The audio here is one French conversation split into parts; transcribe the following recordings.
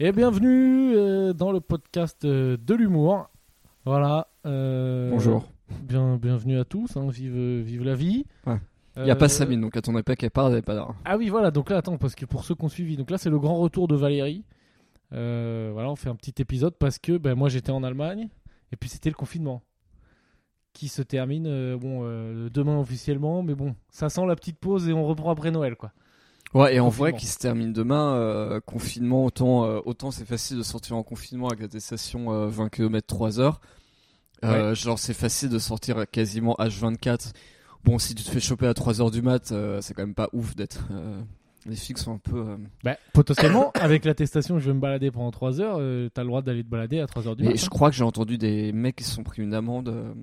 Et bienvenue euh, dans le podcast euh, de l'humour. Voilà. euh, Bonjour. Bien, bienvenue à tous. hein, vive, vive la vie. Ouais. Il n'y a Euh, pas Sabine, donc attendez pas qu'elle parte, elle pas là. Ah oui, voilà. Donc là, attends, parce que pour ceux qui ont suivi, donc là, c'est le grand retour de Valérie. Euh, voilà, on fait un petit épisode parce que ben, moi, j'étais en Allemagne et puis c'était le confinement qui se termine euh, bon demain officiellement, mais bon, ça sent la petite pause et on reprend après Noël, quoi. Ouais, et en vrai, qui se termine demain, euh, confinement, autant, euh, autant c'est facile de sortir en confinement avec l'attestation euh, 20 km 3 heures. Euh, Genre, c'est facile de sortir quasiment H24. Bon, si tu te fais choper à 3 heures du mat, c'est quand même pas ouf d'être. Les flics sont un peu. Bah, potentiellement, avec l'attestation, je vais me balader pendant 3 heures. T'as le droit d'aller te balader à 3 heures du Mais matin. je crois que j'ai entendu des mecs qui se sont pris une amende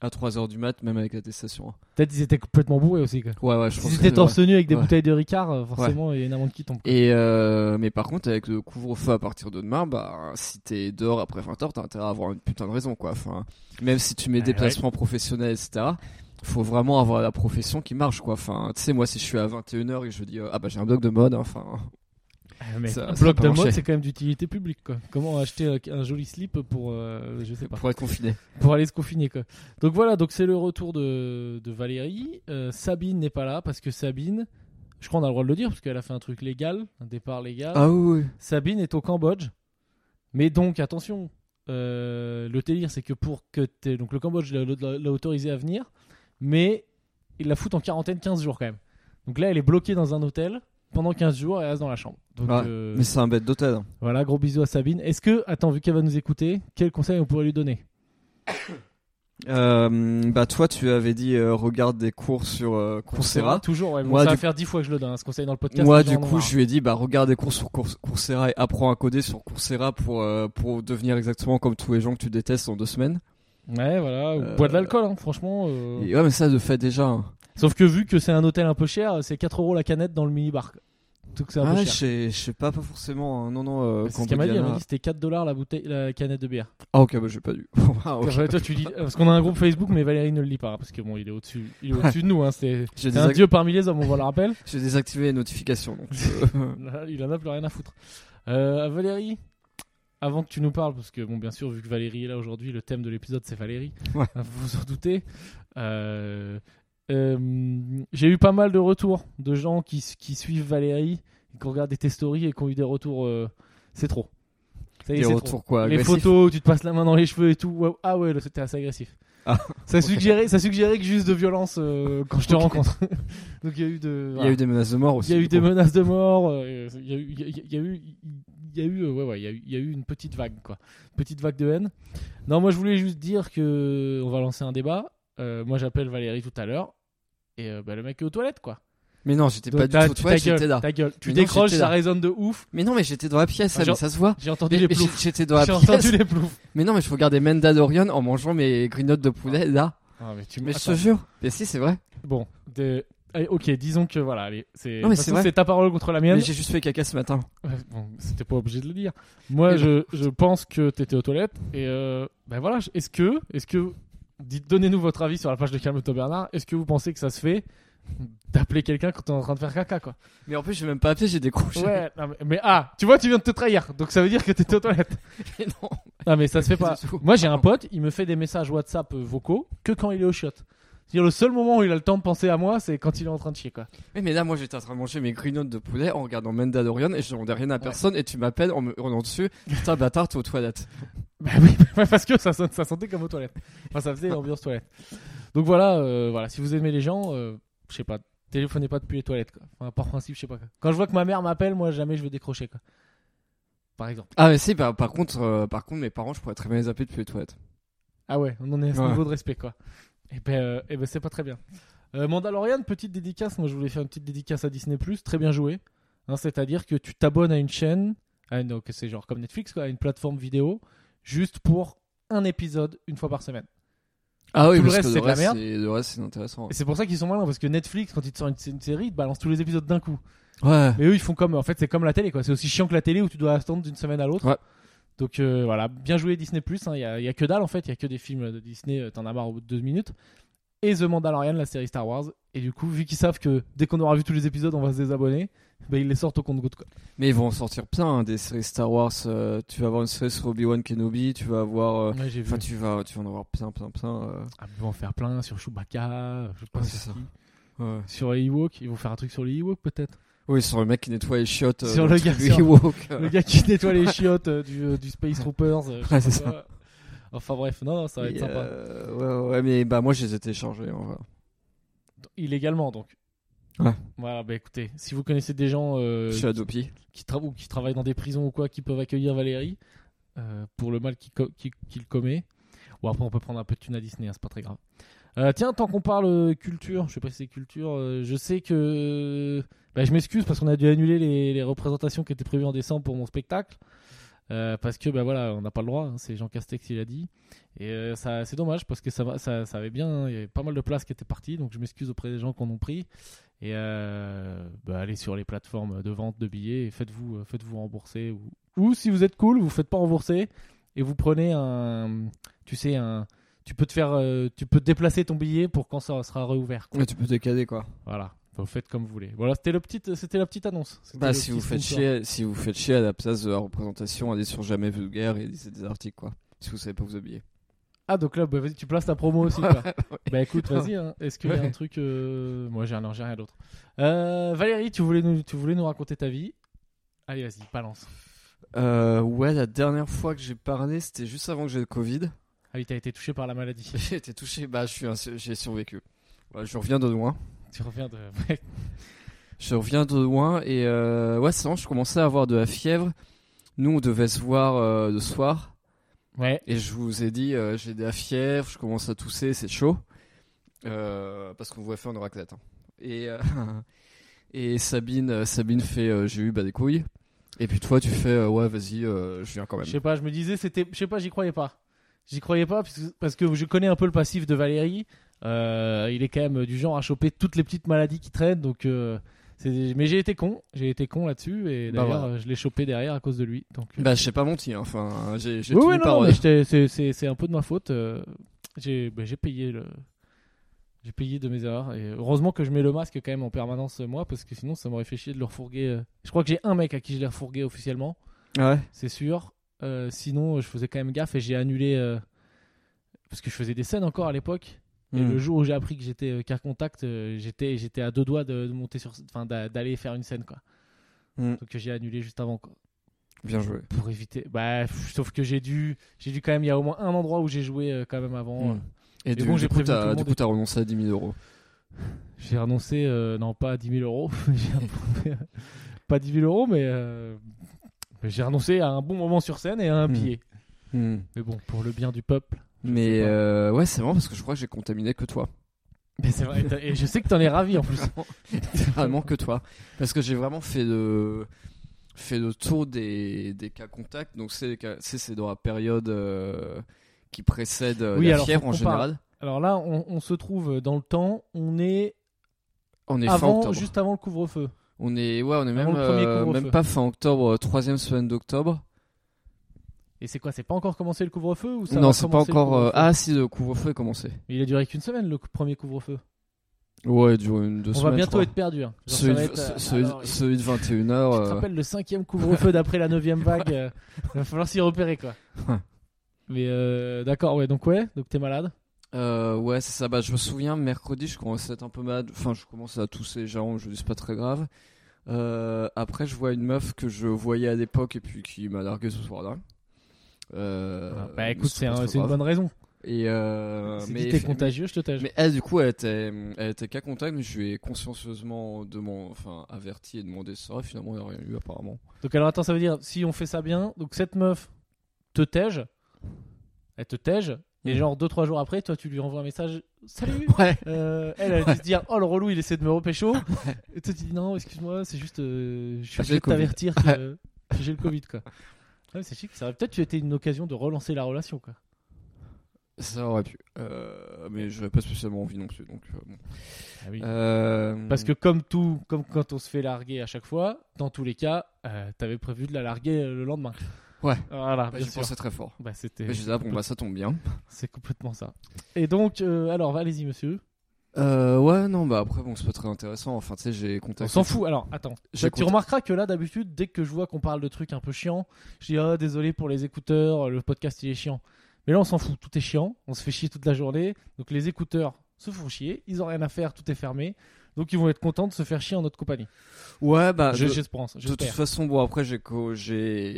à 3 heures du mat, même avec l'attestation. Peut-être ils étaient complètement bourrés aussi. Quoi. Ouais, ouais, je pense t'étais c'est torse nu avec des Ouais. bouteilles de Ricard, euh, forcément, il y a une amende qui tombe. Et euh, mais par contre, avec le couvre-feu à partir de demain, bah, si t'es dehors après 20h, t'as intérêt à avoir une putain de raison, quoi. Enfin, même si tu mets Ouais, déplacement professionnel, etc., faut vraiment avoir la profession qui marche, quoi. Enfin, tu sais, moi, si je suis à 21h et je dis, euh, ah bah, j'ai un blog de mode, enfin. Ah, mais Ça- un bloc de mode, c'est quand même d'utilité publique. Quoi. Comment acheter un joli slip pour, euh, je sais pas, Pour être confiné. pour aller se confiner quoi. Donc voilà, donc c'est le retour de, de Valérie. Euh, Sabine n'est pas là parce que Sabine, je crois qu'on a le droit de le dire parce qu'elle a fait un truc légal, un départ légal. Ah oui. Sabine est au Cambodge. Mais donc, attention, euh, le délire, c'est que pour que t'aies- Donc, le Cambodge l'a- l'a l'a autorisé à venir, mais il la fout en quarantaine 15 jours quand même. Donc là, elle est bloquée dans un hôtel pendant 15 jours et elle reste dans la chambre. Donc, Ouais, euh, Mais c'est un bête d'hôtel. voilà, gros bisous à Sabine. Est-ce que, attends, vu qu'elle va nous écouter, quel conseil on pourrait lui donner Euh, bah, toi, tu avais dit, euh, regarde des cours sur euh, Coursera. Toujours, ouais. Bon, Moi, ça va faire 10 fois que je le donne, hein, ce conseil dans le podcast. Moi, du coup, je lui ai dit, bah, regarde des cours sur Cours- Coursera et apprends à coder sur Coursera pour, pour devenir exactement comme tous les gens que tu détestes en deux semaines. Ouais, voilà. ou Bois de l'alcool, hein, franchement. Et ouais, mais ça, de fait déjà. hein. Sauf que vu que c'est un hôtel un peu cher, c'est 4 euros la canette dans le mini-bar. Tout que c'est un Ah, peu je cher. sais, je sais pas, pas forcément. hein. Non, non, euh, C'est ce qu'elle m'a dit, elle m'a dit c'était 4 dollars la bouteille, la canette de bière. Ah, ok, bah, j'ai pas dû. Ah, toi, tu lis, parce qu'on a un groupe Facebook, mais Valérie ne le lit pas, parce que bon, il est au-dessus, il est au-dessus de nous, hein, c'est, un dieu parmi les hommes, on va le rappel. J'ai désactivé les notifications. Donc, euh, il en a plus rien à foutre. Euh, Valérie, avant que tu nous parles, parce que bon, bien sûr, vu que Valérie est là aujourd'hui, le thème de l'épisode c'est Valérie. Ouais. Vous vous en doutez. Euh, euh, j'ai eu pas mal de retours de gens qui, qui suivent Valérie, qui ont regardé tes stories et qui ont eu des retours. euh, c'est trop. Ça y est, des retours, trop. quoi. Les photos, où tu te passes la main dans les cheveux et tout. ouais, ah ouais, c'était assez agressif. Ah, ça, suggérait, ça suggérait que juste de violence euh, quand je te rencontre. Donc il y a eu de. Il y a eu des menaces de mort aussi. Il y a eu des menaces de mort. Il y a eu, il y a- eu, il y a eu, ouais, ouais, il y a eu, il y a eu une petite vague, quoi, petite vague de haine. Non, moi je voulais juste dire que on va lancer un débat. Euh, moi j'appelle Valérie tout à l'heure et euh, bah, le mec est aux toilettes, quoi. Mais non, j'étais Donc, pas du tout. tu- j'étais là. ta gueule. Tu Mais non, décroches, j'étais ça là. résonne de ouf. Mais non, mais j'étais dans la pièce, Ah, genre- ça se voit. J'ai entendu Mais- les mais ploufs. J'étais dans la J'ai pièce. entendu les ploufs. Mais non, mais je regardais Mandalorian en mangeant mes grignottes de poulet là. Ah, mais tu Mais je attends. te jure. Mais si, c'est vrai. Bon, allez, ok, disons que voilà, allez, c'est. Non, mais de toute c'est façon, vrai. c'est ta parole contre la mienne. Mais j'ai juste fait caca ce matin. Ouais, bon, c'était pas obligé de le dire. Moi, Mais je, je pense que t'étais aux toilettes. Et euh, ben voilà, je- est-ce que, est-ce que, dites, donnez-nous votre avis sur la page de Calme-toi Bernard. Est-ce que vous pensez que ça se fait d'appeler quelqu'un quand t'es en train de faire caca, quoi Mais en plus, j'ai même pas appelé, j'ai décroché. Ouais, non, mais, mais ah, tu vois, tu viens de te trahir. Donc ça veut dire que t'étais aux toilettes. Mais non. Non, mais ça se fait pas. Moi, j'ai un pote, il me fait des messages WhatsApp euh, vocaux que quand il est au shot. C'est-à-dire le seul moment où il a le temps de penser à moi, c'est quand il est en train de chier, quoi. Oui, mais là, moi, j'étais en train de manger mes grignottes de poulet en regardant Mandalorian et je demandais rien à personne et tu m'appelles en me hurlant dessus. Putain, bâtard, t'es aux toilettes. Bah oui, ouais, parce que ça, sentait comme aux toilettes. Enfin, ça faisait l'ambiance toilette. Donc voilà, euh, voilà, si vous aimez les gens, euh, je sais pas, téléphonez pas depuis les toilettes, quoi. Enfin, par principe, je sais pas. quoi. Quand je vois que ma mère m'appelle, moi, jamais je vais décrocher, quoi. Par exemple. Ah, mais si, bah, par contre, euh, par contre, mes parents, je pourrais très bien les appeler depuis les toilettes. Ah ouais, on en est à ce Ouais. niveau de respect, quoi. Et ben, eh ben c'est pas très bien. Mandalorian, petite dédicace. Moi, je voulais faire une petite dédicace à Disney+. Très bien joué. Hein, C'est-à-dire que tu t'abonnes à une chaîne, à une- donc c'est genre comme Netflix, quoi, à une plateforme vidéo, juste pour un épisode une fois par semaine. Ah oui, Tout le parce reste, c'est de la merde. Le reste, c'est intéressant. Et c'est pour ça qu'ils sont malins, parce que Netflix, quand ils te sortent une, une série, ils te balancent tous les épisodes d'un coup. Ouais. Mais eux, ils font comme. En fait, c'est comme la télé, quoi. C'est aussi chiant que la télé où tu dois attendre d'une semaine à l'autre. Ouais. Donc euh, voilà, bien joué Disney Plus. Il y, a, y a que dalle en fait, il y a que des films de Disney. euh, T'en as marre au bout de deux minutes. Et The Mandalorian, la série Star Wars. Et du coup, vu qu'ils savent que dès qu'on aura vu tous les épisodes, on va se désabonner, bah, ils les sortent au compte-goutte. quoi. Mais ils vont en sortir plein, hein, des séries Star Wars. euh, tu vas avoir une série sur Obi-Wan Kenobi, tu vas avoir. euh, Ouais, j'ai vu. Enfin, tu vas, tu vas en avoir plein, plein, plein. euh. Ah, ils vont en faire plein sur Chewbacca, je sais pas Ouais, c'est ça. Ouais. Sur les Ewoks, ils vont faire un truc sur les Ewoks peut-être. Oui, sur le mec qui nettoie les chiottes. euh, Sur le gars, sur- Ewok. Le gars qui nettoie les chiottes euh, du, du Space Troopers. c'est quoi. Enfin bref, non, non, ça va être sympa. ouais, ouais, mais bah moi je les ai téléchargés. voilà. Illégalement donc. Ouais. Voilà, bah écoutez, si vous connaissez des gens euh, qui, tra- ou qui travaillent dans des prisons ou quoi, qui peuvent accueillir Valérie euh, pour le mal qu'il co- qu'il- qu'il commet. Ou après, on peut prendre un peu de thune à Disney, hein, c'est pas très grave. Euh, tiens, tant qu'on parle culture, je sais pas si c'est culture, je sais que. bah, je m'excuse parce qu'on a dû annuler les, les représentations qui étaient prévues en décembre pour mon spectacle. Euh, parce que bah voilà, on n'a pas le droit, hein, c'est Jean Castex qui l'a dit. Et euh, ça, c'est dommage parce que ça, va, ça, ça avait bien, il y avait pas mal de places qui étaient parties, donc je m'excuse auprès des gens qui en ont pris. Et euh, bah, allez sur les plateformes de vente de billets et faites-vous euh, faites-vous rembourser. Ou, ou si vous êtes cool, vous faites pas rembourser et vous prenez un. Tu sais, un. Tu peux te faire. tu peux déplacer ton billet pour quand ça sera réouvert. quoi. Tu peux décaler quoi. Voilà. Vous faites comme vous voulez. Voilà, c'était le petit, c'était la petite annonce. Bah si vous faites chier, si vous faites chier à la place de la représentation, allez sur jamais vulgaire et lisez des articles quoi. Si vous savez pas vous habiller. Ah donc là, bah, vas-y, tu places ta promo aussi. Quoi. Ouais. bah écoute, vas-y. hein. Est-ce qu'il y a un truc euh, Moi, j'ai rien, j'ai rien d'autre. Euh, Valérie, tu voulais nous, tu voulais nous raconter ta vie? Allez, vas-y, balance. Euh, ouais, la dernière fois que j'ai parlé, c'était juste avant que j'ai le Covid. Ah oui, t'as été touché par la maladie. J'ai été touché, bah je suis un- j'ai survécu. Ouais, je reviens de loin. tu reviens de. Je reviens de loin et euh, ouais, vrai, je commençais à avoir de la fièvre. Nous, on devait se voir euh, le soir ouais. et je vous ai dit, euh, j'ai de la fièvre, je commence à tousser, c'est chaud. Parce qu'on voulait faire une raclette. hein. Et, et Sabine, Sabine fait, j'ai eu bah, des couilles. Et puis toi, tu fais, ouais, vas-y, je viens quand même. Je sais pas, je me disais, c'était. Je sais pas, j'y croyais pas. J'y croyais pas parce que, parce que je connais un peu le passif de Valérie. Euh, il est quand même du genre à choper toutes les petites maladies qui traînent. Donc, euh, c'est- mais j'ai été con. J'ai été con là-dessus. Et Bah d'ailleurs, voilà. euh, je l'ai chopé derrière à cause de lui. Donc, euh, Bah, je sais pas menti, hein. enfin, j'ai j'ai oui, tenu oui, non, non, parole. mais j'étais- c'est- c'est c'est un peu de ma faute. euh, J'ai bah, j'ai payé le. J'ai payé de mes erreurs. Et heureusement que je mets le masque quand même en permanence, moi, parce que sinon, ça m'aurait fait chier de le refourguer. euh. Je crois que j'ai un mec à qui je l'ai refourgué officiellement. Ouais. c'est sûr. Euh, sinon, je faisais quand même gaffe et j'ai annulé euh, parce que je faisais des scènes encore à l'époque. Et Hmm. le jour où j'ai appris que j'étais euh, car contact, euh, j'étais j'étais à deux doigts de, de monter sur, enfin d'a- d'aller faire une scène quoi. Hmm. Donc j'ai annulé juste avant quoi, Bien joué. pour éviter. Bah, pff, sauf que j'ai dû, j'ai dû quand même. Il y a au moins un endroit où j'ai joué euh, quand même avant. Hmm. Et, du, bon, du j'ai coup, t'as du coup, t'as renoncé à 10 000 euros. J'ai renoncé, euh, non pas à 10 000 euros, pas 10 000 euros, mais, euh, mais j'ai renoncé à un bon moment sur scène et à un Hmm. billet. Hmm. Mais bon, pour le bien du peuple. Mais euh, ouais, c'est marrant parce que je crois que j'ai contaminé que toi. Mais c'est vrai, et je sais que t'en es ravi en plus. Vraiment que toi. Parce que j'ai vraiment fait le, fait le tour des, des cas contacts. Donc, c'est dans la période euh, qui précède euh, Oui, la alors, fièvre en général. Alors là, on, on se trouve dans le temps, on est On est fin avant, octobre. juste avant le couvre-feu. On est, ouais, on est Avant même, euh, même pas fin octobre, troisième semaine d'octobre. Et c'est quoi C'est pas encore commencé le couvre-feu ou ça Non, c'est pas encore. euh, ah, si, le couvre-feu est commencé. Mais il a duré qu'une semaine le premier couvre-feu. Ouais, il dure une deux On semaines. va bientôt je être perdu. hein. Genre, Celui, être, euh, celui- alors, celui de 21h. Tu te euh, rappelles le cinquième couvre-feu d'après la neuvième vague euh, Il va falloir s'y repérer quoi. Mais d'accord, ouais, donc ouais, donc t'es malade? Ouais, c'est ça. Bah, je me souviens, mercredi, je commençais à être un peu malade. Enfin, je commençais à tousser, genre, je dis c'est pas très grave. Après, je vois une meuf que je voyais à l'époque et puis qui m'a largué ce soir-là. Euh, Ah, bah écoute, c'est un- une bonne raison. Et euh, mais, t'es contagieux, je te tège. mais elle, du coup, elle était, elle était qu'à contact, mais je lui ai consciencieusement demandé, enfin, averti et demandé ça. Finalement, il n'y a rien eu, apparemment. Donc alors attends, ça veut dire si on fait ça bien, donc cette meuf te tège, elle te tège, et Mm. genre 2-3 jours après, toi tu lui envoies un message Salut Ouais. Euh, Elle, elle a dû se dire Oh le relou, il essaie de me repécho. et toi tu dis Non, excuse-moi, c'est juste. euh, je suis obligé de t'avertir que, que j'ai le Covid quoi. C'est chic, ça aurait peut-être été une occasion de relancer la relation quoi. Ça aurait pu. Euh, mais j'avais pas spécialement envie non plus. Donc, euh, bon. Ah oui. Euh, Parce que comme tout, comme quand on se fait larguer à chaque fois, dans tous les cas, t'avais prévu de la larguer le lendemain. Ouais. Voilà, bah, sûr. pensais très fort. Bah, c'était. Mais je disais, ah, bon, bah, ça tombe bien. C'est complètement ça. Et donc, alors, allez-y, monsieur. Euh, ouais, non, bah après, bon, c'est pas très intéressant. Enfin, tu sais, j'ai contacté. On s'en fout. Alors, attends. Tu remarqueras que là, d'habitude, dès que je vois qu'on parle de trucs un peu chiants, je dis ah désolé pour les écouteurs, le podcast il est chiant. Mais là, on s'en fout. Tout est chiant. On se fait chier toute la journée. Donc les écouteurs se font chier. Ils ont rien à faire. Tout est fermé. Donc ils vont être contents de se faire chier en notre compagnie. Ouais, bah. Je- de- J'espère. De toute façon, bon, après, j'ai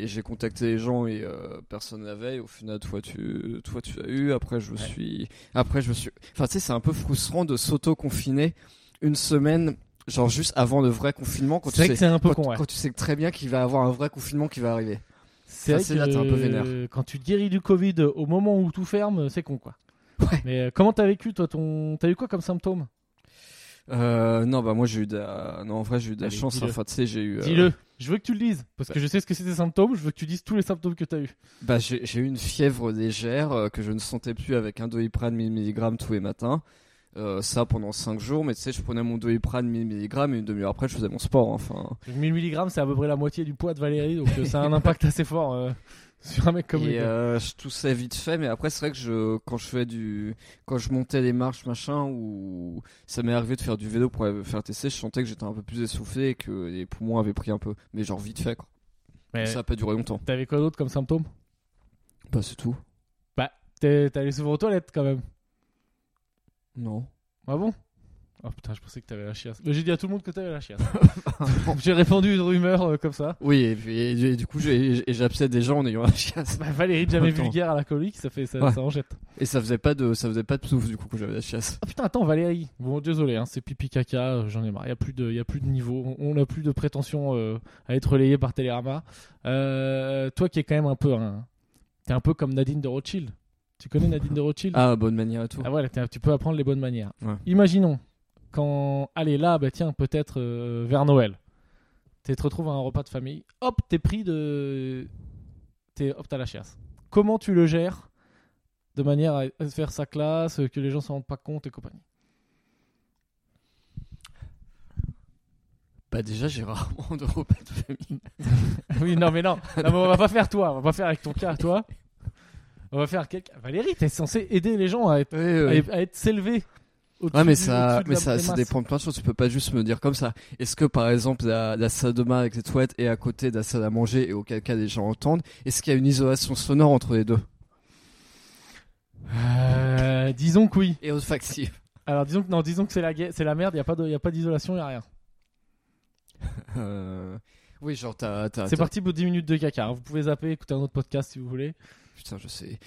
j'ai contacté les gens et euh, personne n'avait. Au final, toi, tu, toi, tu as eu. Après, je me Ouais. suis. Après, je me suis. Enfin, tu sais, c'est un peu frustrant de s'auto-confiner une semaine, genre juste avant le vrai confinement, quand C'est tu sais. un peu quand, con. ouais. quand tu sais très bien qu'il va y avoir un vrai confinement qui va arriver. C'est vrai c'est là, t'es un peu vénère. quand tu te guéris du Covid au moment où tout ferme, c'est con quoi. Ouais. Mais euh, comment t'as vécu toi ton T'as eu quoi comme symptômes? Euh, non, bah moi j'ai eu de la... non en vrai j'ai eu de la Allez, chance. dis-le. Enfin tu sais j'ai eu. euh, Dis-le. Je veux que tu le dises parce que bah. je sais ce que c'est tes symptômes. Je veux que tu dises tous les symptômes que t'as eu. Bah j'ai j'ai eu une fièvre légère euh, que je ne sentais plus avec un doliprane 1000 mg tous les matins. Euh, ça pendant 5 jours, mais tu sais je prenais mon doliprane 1000 mg et une demi-heure après je faisais mon sport. hein, Enfin. 1000 mg, c'est à peu près la moitié du poids de Valérie, donc euh, ça a un impact assez fort euh, sur un mec comme lui. euh, je toussais vite fait, mais après c'est vrai que je quand je fais du quand je montais les marches machin ou ça m'est arrivé de faire du vélo pour aller faire tester, je sentais que j'étais un peu plus essoufflé et que les poumons avaient pris un peu, mais genre vite fait quoi. Mais Ça a pas duré longtemps. t'avais quoi d'autre comme symptômes? Bah c'est tout. T'es allé souvent aux toilettes quand même. Non. Ah bon? Oh putain, je pensais que t'avais la chiasse. Mais j'ai dit à tout le monde que t'avais la chiasse. j'ai répandu une rumeur euh, comme ça. Oui, et, puis, et- et du coup, j'absais des gens en ayant la chiasse. Bah, Valérie, jamais Attends. vulgaire à l'alcoolique, ça fait ça, Ouais. ça en jette. Et ça faisait pas de, ça faisait pas de souffle du coup quand j'avais la chiasse. Ah putain, attends, Valérie. Bon, désolé, hein, c'est pipi caca, euh, j'en ai marre. Il y a plus de, y a plus de niveau. On n'a plus de prétention euh, à être relayé par Télérama. Euh, toi qui es quand même un peu un, t'es un peu comme Nadine de Rothschild. Tu connais Nadine de Rothschild? Ah, bonne manière et tout. Ah voilà, tu peux apprendre les bonnes manières. Ouais. Imaginons quand, allez là, bah tiens, peut-être euh, vers Noël, tu te retrouves à un repas de famille, hop, t'es pris de, t'es, hop, t'as la chiasse. Comment tu le gères de manière à à faire sa classe, que les gens s'en rendent pas compte et compagnie? Bah déjà, j'ai rarement de repas de famille. Oui, non, mais non, non mais on va pas faire toi, on va pas faire avec ton cas, toi. On va faire quelqu'un. Valérie, t'es censé aider les gens à être, à, à être s'élever. Ouais, mais ça, mais ça, ça dépend de plein de choses. Tu peux pas juste me dire comme ça. Est-ce que par exemple la, la salle de bain avec les toilettes est à côté de la salle à manger et auquel cas les gens entendent? Est-ce qu'il y a une isolation sonore entre les deux? Euh, disons que oui. Et olfactive. Alors disons que non, disons que c'est la c'est la merde. Il y a pas de, y a pas d'isolation, y a rien. Euh... Oui, genre t'as, C'est parti pour 10 minutes de caca. hein. Vous pouvez zapper, écouter un autre podcast si vous voulez. Putain, je sais.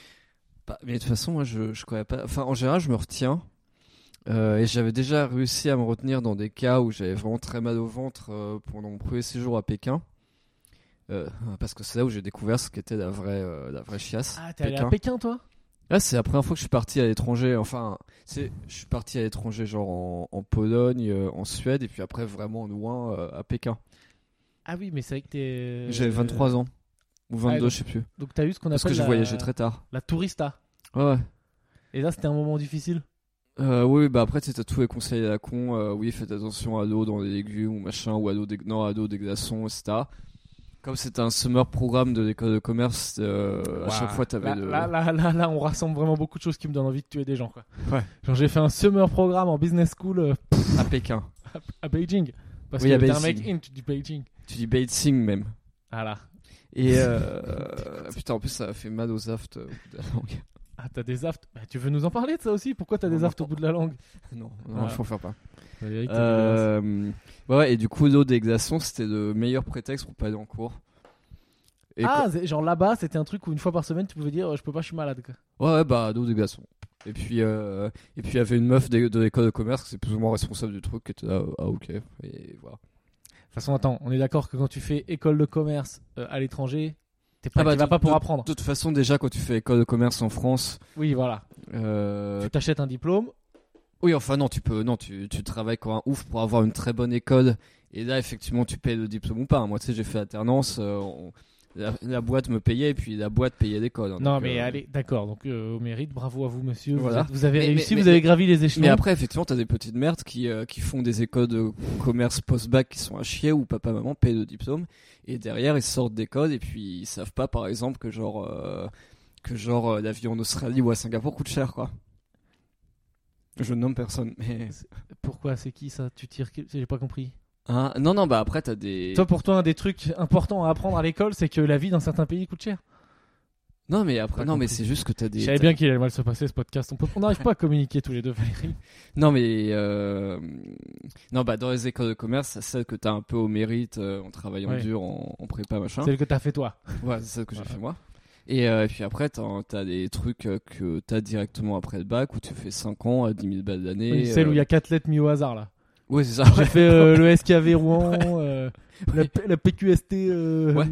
Bah, mais de toute façon, moi, je, je connais pas. Enfin, en général, je me retiens. Euh, et j'avais déjà réussi à me retenir dans des cas où j'avais vraiment très mal au ventre euh, pendant mon premier séjour à Pékin. Euh, parce que c'est là où j'ai découvert ce qu'était la vraie, la vraie chiasse. Ah, t'es allé à Pékin. Toi? Là, c'est la première fois que je suis parti à l'étranger. Enfin, c'est, je suis parti à l'étranger, genre en, en Pologne, en Suède, et puis après vraiment loin à Pékin. Ah oui, mais c'est vrai que t'es. J'avais 23 ans. Ou 22, donc- je sais plus. Donc t'as eu ce qu'on Parce appelle que j'ai la... voyagé très tard. la tourista. Ouais, ouais. Et là, c'était un moment difficile? Euh, oui, bah après, t'as tous les conseils à la con. euh, oui, faites attention à l'eau dans les légumes ou machin, ou à l'eau des, non, à l'eau des glaçons, etc. Comme c'était un summer programme de l'école de commerce, euh, à chaque fois, t'avais là, le. là, là, là, là, on rassemble vraiment beaucoup de choses qui me donnent envie de tuer des gens. Quoi. Ouais. Genre, j'ai fait un summer programme en business school euh, À Pékin. à Beijing. Parce Oui, que à t'es un mec in, tu dis Beijing. Tu dis Beijing même. Voilà. Et euh, putain, en plus, ça a fait mal aux aftes euh, au bout de la langue. Ah, t'as des aftes? Bah, tu veux nous en parler de ça aussi? Pourquoi t'as des aftes au bout de la langue? Non, non, je préfère pas. Euh, ouais, et du coup, l'eau des glaçons, c'était le meilleur prétexte pour pas aller en cours. Et Ah, genre là-bas, c'était un truc où une fois par semaine, tu pouvais dire euh, je peux pas, je suis malade. quoi. Ouais, ouais, bah, dos des glaçons. Et puis, euh, et puis, il y avait une meuf de, de l'école de commerce qui c'est plus ou moins responsable du truc qui était là, ah, ok. Et voilà. De toute façon, attends, on est d'accord que quand tu fais école de commerce euh, à l'étranger, t'es pas, Ah bah, tu vas de- pas pour apprendre. De toute façon, déjà, quand tu fais école de commerce en France, Oui, voilà. euh, Tu t'achètes un diplôme. oui, enfin, non, tu peux, non, tu, tu travailles comme un ouf pour avoir une très bonne école. Et là, effectivement, tu payes le diplôme ou pas. Moi, tu sais, j'ai fait alternance, euh, on- la, la boîte me payait et puis la boîte payait l'école. hein, non, donc, mais euh, allez, d'accord. Donc, euh, au mérite, bravo à vous, monsieur. Vous Voilà. êtes- Vous, avez Mais- réussi, mais- vous mais- avez gravi les échelons. Mais après, effectivement, t'as des petites merdes qui, euh, qui font des écoles de commerce post-bac qui sont à chier où papa, maman payent le diplôme et derrière ils sortent d'école et puis ils savent pas, par exemple, que genre, euh, que genre euh, la vie en Australie ou à Singapour coûte cher, quoi. Je nomme personne, mais. Pourquoi C'est qui ça? Tu tires J'ai pas compris. Hein non, non, bah après, t'as des. Toi, pour toi, un des trucs importants à apprendre à l'école, c'est que la vie dans certains pays coûte cher. Non, mais après, non, mais c'est juste que t'as des. Je savais bien qu'il allait mal se passer ce podcast. On peut- n'arrive pas à communiquer tous les deux, Valérie. Non, mais. euh, Non, bah dans les écoles de commerce, c'est celle que t'as un peu au mérite euh, en travaillant Ouais. dur, en, en prépa, machin. Celle que t'as fait toi. Ouais, c'est celle que j'ai fait moi. Et, euh, et puis après, t'as des trucs que t'as directement après le bac où tu fais 5 ans à 10 000 balles d'année. Oui, celle euh, où il y a 4 lettres mis au hasard là. Ouais, c'est ça. J'ai fait euh, le SKV Rouen, euh, la, P- la PQST euh, Ouais.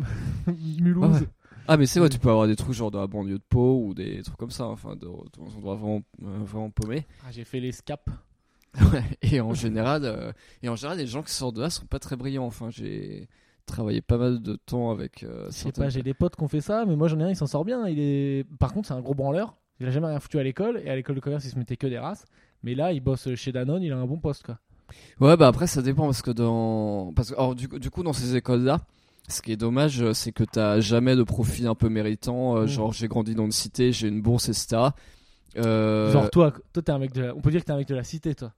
Mulhouse. Ouais, ouais. Ah, mais c'est vrai, tu peux avoir des trucs genre de la banlieue de Pau ou des trucs comme ça. Enfin, de, dans un endroit vraiment, euh, vraiment paumé. Ah, j'ai fait les SCAP. Ouais. Et en général, euh, et en général, les gens qui sortent de là sont pas très brillants. Enfin, j'ai travaillé pas mal de temps avec. Euh, Je sais certaines- pas, j'ai des potes qui ont fait ça, mais moi j'en ai un, il s'en sort bien. Il est... Par contre, c'est un gros branleur. Il a jamais rien foutu à l'école, et à l'école de commerce, il se mettait que des races. Mais là, il bosse chez Danone, il a un bon poste quoi. Ouais, bah après, ça dépend parce que dans. Parce que, alors, du, coup- du coup, dans ces écoles-là, ce qui est dommage, euh, c'est que t'as jamais de profil un peu méritant. euh, Mm. Genre, j'ai grandi dans une cité, j'ai une bourse, etc. Euh, Genre toi, toi t'es un mec de la... On peut dire que t'es un mec de la cité, toi.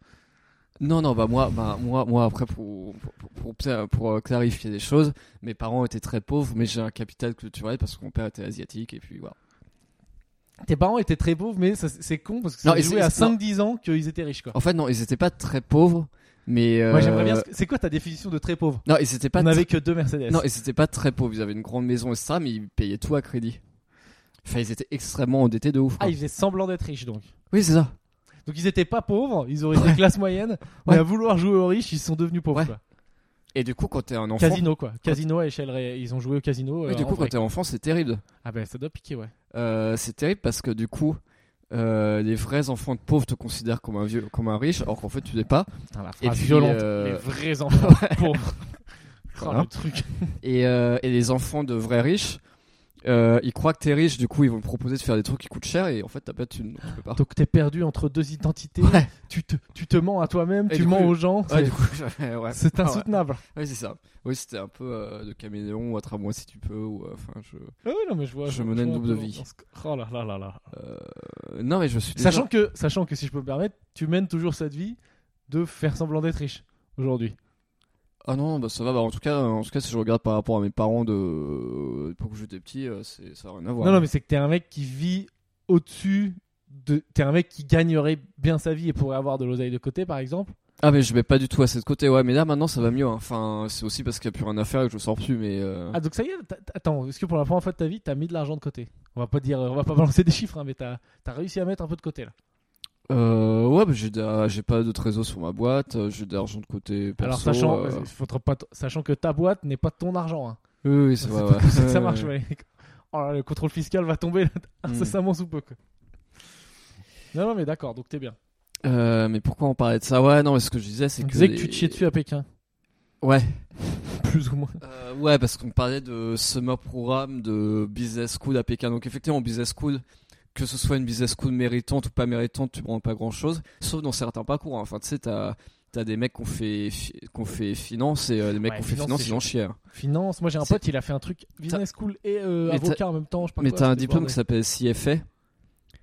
Non, non, bah moi, bah, moi, moi après, pour, pour, pour, pour- pour, euh, clarifier les choses, mes parents étaient très pauvres, mais j'ai un capital culturel parce que mon père était asiatique, et puis voilà. Tes parents étaient très pauvres, mais ça, c'est con parce que Non, ça et joué c'est- à non. 5-10 ans qu'ils étaient riches quoi. En fait, non, ils étaient pas très pauvres, mais. euh, Moi j'aimerais bien. C'est quoi ta définition de très pauvre? Non, ils étaient pas On que deux Mercedes. Non, ils étaient pas très pauvres. Ils avaient une grande maison, etc., mais ils payaient tout à crédit. Enfin, ils étaient extrêmement endettés de ouf. Ah, ils faisaient semblant d'être riches donc. Oui, c'est ça. Donc ils étaient pas pauvres, ils auraient été classe moyenne, mais Ouais. à vouloir jouer aux riches, ils sont devenus pauvres. Ouais. quoi. Et du coup, quand t'es un enfant. Casino quoi. Casino à échelle Ils ont joué au casino. Oui, euh, du coup, quand t'es enfant, c'est terrible. Ah ben ça doit piquer ouais. Euh, c'est terrible parce que du coup, euh, les vrais enfants de pauvres te considèrent comme un vieux, comme un riche, alors qu'en fait, tu l'es pas. Putain, la Et puis, violente. euh, Les vrais enfants pauvres. Oh, Voilà. le truc. Et, euh, et les enfants de vrais riches, euh, ils croient que t'es riche, du coup, ils vont te proposer de faire des trucs qui coûtent cher, et en fait, t'as pas de thunes, donc tu peux pas. Donc t'es perdu entre deux identités. Ouais. Tu, te, tu te mens à toi-même, tu mens coup- aux gens. Ouais, c'est- ouais. Ah insoutenable. Oui, c'est ça. Oui, c'était un peu euh, de caméléon ou attrape-moi si tu peux. Ou, euh, je... Ah oui, non, mais je vois. Je vois- menais une double vie. ce- Oh là là là là. Non, mais je suis. déjà- Sachant que, sachant que si je peux me permettre, tu mènes toujours cette vie de faire semblant d'être riche aujourd'hui. Ah non, bah ça va. Bah, en tout cas, en tout cas, si je regarde par rapport à mes parents de l'époque où j'étais petit, euh, c'est ça n'a rien à voir. Non, non, mais c'est que t'es un mec qui vit au-dessus de. T'es un mec qui gagnerait bien sa vie et pourrait avoir de l'oseille de côté, par exemple. Ah, mais je mets pas du tout assez de côté. Ouais, mais là maintenant, ça va mieux. hein. Enfin, c'est aussi parce qu'il y a plus rien à faire et que je sors plus. Mais euh, Ah, donc ça y est, attends, est-ce que pour la première fois de ta vie, t'as mis de l'argent de côté? On va pas dire, on va pas balancer des chiffres, hein, mais t'as as réussi à mettre un peu de côté là. Euh, ouais, bah, j'ai de- j'ai pas de trésor sur ma boîte. euh, J'ai de l'argent de côté. Perso, Alors, sachant, euh, euh, pas sachant que ta boîte n'est pas ton argent. Hein. Oui, oui, c'est vrai. ouais. ça que marche, ouais. Oh le contrôle fiscal va tomber là, Mm. incessamment sous peu. quoi. Non, non, mais d'accord, donc t'es bien. Euh, mais pourquoi on parlait de ça? Ouais, non, mais ce que je disais, c'est que. disait que les- tu te chiais dessus à Pékin, Ouais. plus ou moins. Ouais, parce qu'on parlait de summer programme de business school à Pékin. Donc effectivement, business school, que ce soit une business school méritante ou pas méritante, tu prends pas grand chose, sauf dans certains parcours. hein. Enfin, tu sais, t'as as des mecs qui ont fait, qu'on fait finance et euh, les mecs Ouais, qui ont fait finance, ils en chient. Finance, moi j'ai un pote, il a fait un truc business school et euh, t'as- avocat en même temps. Je Mais t'as un diplôme qui s'appelle CFA.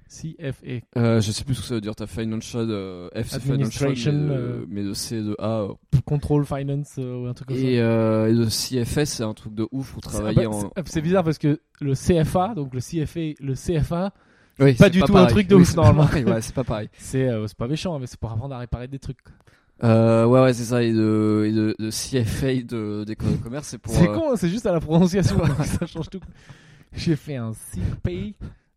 CFA. Euh, je sais plus ce que ça veut dire. T'as Financial, euh, F Administration, Financial, mais, euh, de- mais de C de A. euh. Control Finance ou un truc comme ça. Et, euh, et le CFA, c'est un truc de ouf pour travailler en. c'est- C'est bizarre parce que le CFA, donc le CFA, le CFA, Oui, pas du tout un truc de Oui, ouf, normalement. ouais, c'est pas pareil. c'est euh, pas méchant, hein, mais c'est pour apprendre à réparer des trucs. Euh, ouais, ouais, c'est ça. Et de, et de, de CFA de, d'école de commerce, c'est pour. C'est euh, con, hein, c'est juste à la prononciation, ça change tout. J'ai fait un CPA.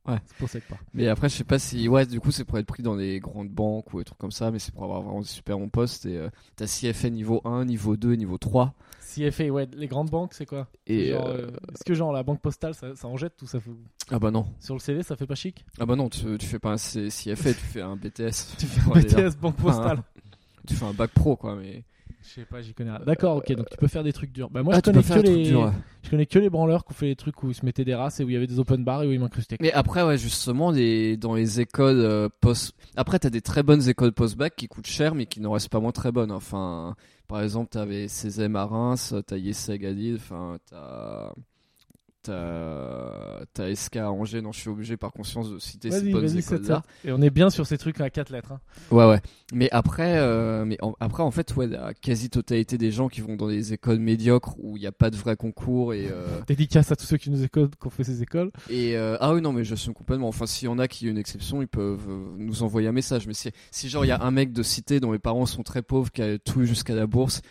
Ouais. C'est pour ça que pas. Mais après, je sais pas si. Ouais, du coup, c'est pour être pris dans des grandes banques ou des trucs comme ça, mais c'est pour avoir vraiment des super bons postes. Et euh, t'as CFA niveau 1, niveau 2, niveau 3. CFA, ouais, les grandes banques, c'est quoi? Et. Genre, euh, euh, Est-ce que genre la banque postale, ça, ça en jette ou ça fait... Ah bah non. Sur le CV, ça fait pas chic? Ah bah non, tu, tu fais pas un CFA, tu fais un BTS. Tu fais un. BTS banque postale. Tu fais un bac pro, quoi. Mais. Je sais pas, j'y connais rien. D'accord, ok, donc tu peux faire des trucs durs. Bah moi, ah, je, tu connais peux faire que les... dur, ouais. je connais que les branleurs qui ont fait les trucs où ils se mettaient des races et où il y avait des open bars et où ils m'incrustaient. Mais après, ouais, justement, les, dans les écoles euh, post. Après, t'as des très bonnes écoles post-bac qui coûtent cher, mais qui n'en restent pas moins très bonnes. Enfin, par exemple, t'avais Césem à Reims, t'as Yesseg à Lille, enfin, t'as. T'as t'as SK à Angers, non, je suis obligé par conscience de citer ces bonnes vas-y, écoles 7, là. Et on est bien sur ces trucs à 4 lettres. Hein. Ouais, ouais. Mais après, euh, mais en- après, en fait, ouais, la quasi-totalité des gens qui vont dans des écoles médiocres où il n'y a pas de vrai concours et, euh, Dédicace à tous ceux qui nous écoutent, qui ont fait ces écoles. et euh, ah oui, non, mais j'assume complètement. Enfin, s'il y en a qui ont une exception, ils peuvent euh, nous envoyer un message. Mais si, si genre il y a un mec de cité dont les parents sont très pauvres, qui a tout eu jusqu'à la bourse,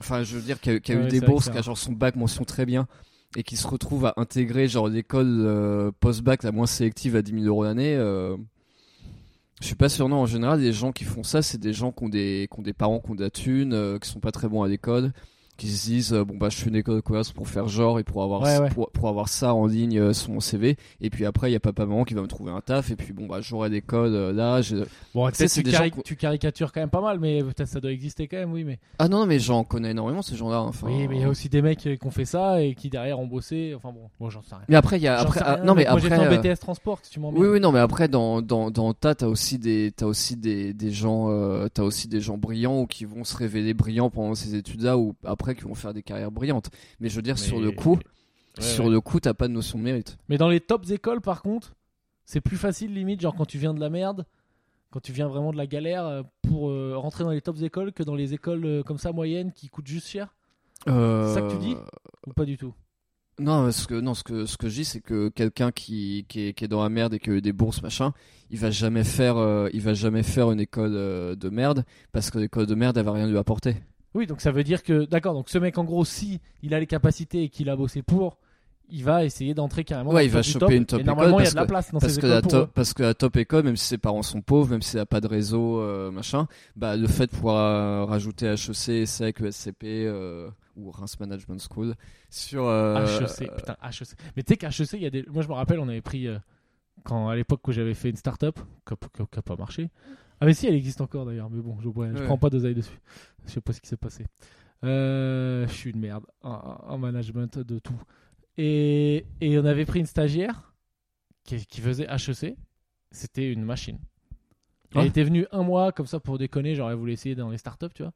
enfin, je veux dire, qui a, qui a Ouais, eu des bourses, qui a genre son bac mention très bien et qui se retrouve à intégrer genre l'école euh, post-bac la moins sélective à 10 000 euros l'année. Euh, je suis pas sûr, non. En général, les gens qui font ça, c'est des gens qui ont des, qui ont des parents qui ont de la thune, euh, qui sont pas très bons à l'école, qui se disent euh, bon bah je fais une école de commerce pour faire genre et pour avoir Ouais, ouais. Pour, pour avoir ça en ligne euh, sur mon CV. Et puis après, il y a papa maman qui va me trouver un taf. Et puis bon bah j'aurai l'école euh, là. Bon, Tu sais, tu, des gens tu caricatures quand même pas mal, mais peut-être ça doit exister quand même, oui. Mais, Ah non mais j'en connais énormément ces gens-là. Enfin. oui, mais il y a aussi des mecs qui ont fait ça et qui derrière ont bossé. Enfin bon, bon j'en sais rien. Mais après il y a après ah, non mais. Moi après. en BTS transport, si tu m'en Oui, oui, non, mais après, dans, dans, dans le tas, t'as aussi des, aussi des, des gens, euh, t'as aussi des gens brillants ou qui vont se révéler brillants pendant ces études-là ou après qui vont faire des carrières brillantes. Mais je veux dire, sur le coup, sur le coup, t'as pas de notion de mérite. Mais dans les tops écoles, par contre, c'est plus facile, limite, genre quand tu viens de la merde, quand tu viens vraiment de la galère, euh, pour euh, rentrer dans les tops écoles que dans les écoles euh, comme ça moyennes qui coûtent juste cher? Euh... ça que tu dis Ou pas du tout? Non, ce que, non, ce que, ce que je dis, c'est que quelqu'un qui, qui, est, qui est dans la merde et qui a eu des bourses, machin, il va jamais faire, euh, il va jamais faire une école euh, de merde parce que l'école de merde, elle va rien lui apporter. Oui, donc ça veut dire que, d'accord, donc ce mec, en gros, si il a les capacités et qu'il a bossé pour, il va essayer d'entrer carrément. Ouais, dans il va choper top, une top Et normalement, école il y a parce de la que- place dans parce ces que, la top, parce que la top école, même si ses parents sont pauvres, même si elle a pas de réseau, euh, machin, bah, le fait de pouvoir euh, rajouter HEC, SEC, ESCP, euh, ou Reims Management School, sur, euh, HEC, putain, HEC. Mais tu sais qu'HEC, il y a des. Moi, je me rappelle, on avait pris. quand à l'époque où j'avais fait une start-up, qui n'a pas marché. Ah, mais si, elle existe encore d'ailleurs, mais bon, je, ouais, je prends pas d'oseille dessus. Je sais pas ce qui s'est passé. Euh, je suis une merde en, en management de tout. Et, et on avait pris une stagiaire qui, qui faisait HEC. C'était une machine. Elle Ouais. était venue un mois comme ça pour déconner, genre elle voulait essayer dans les startups, tu vois.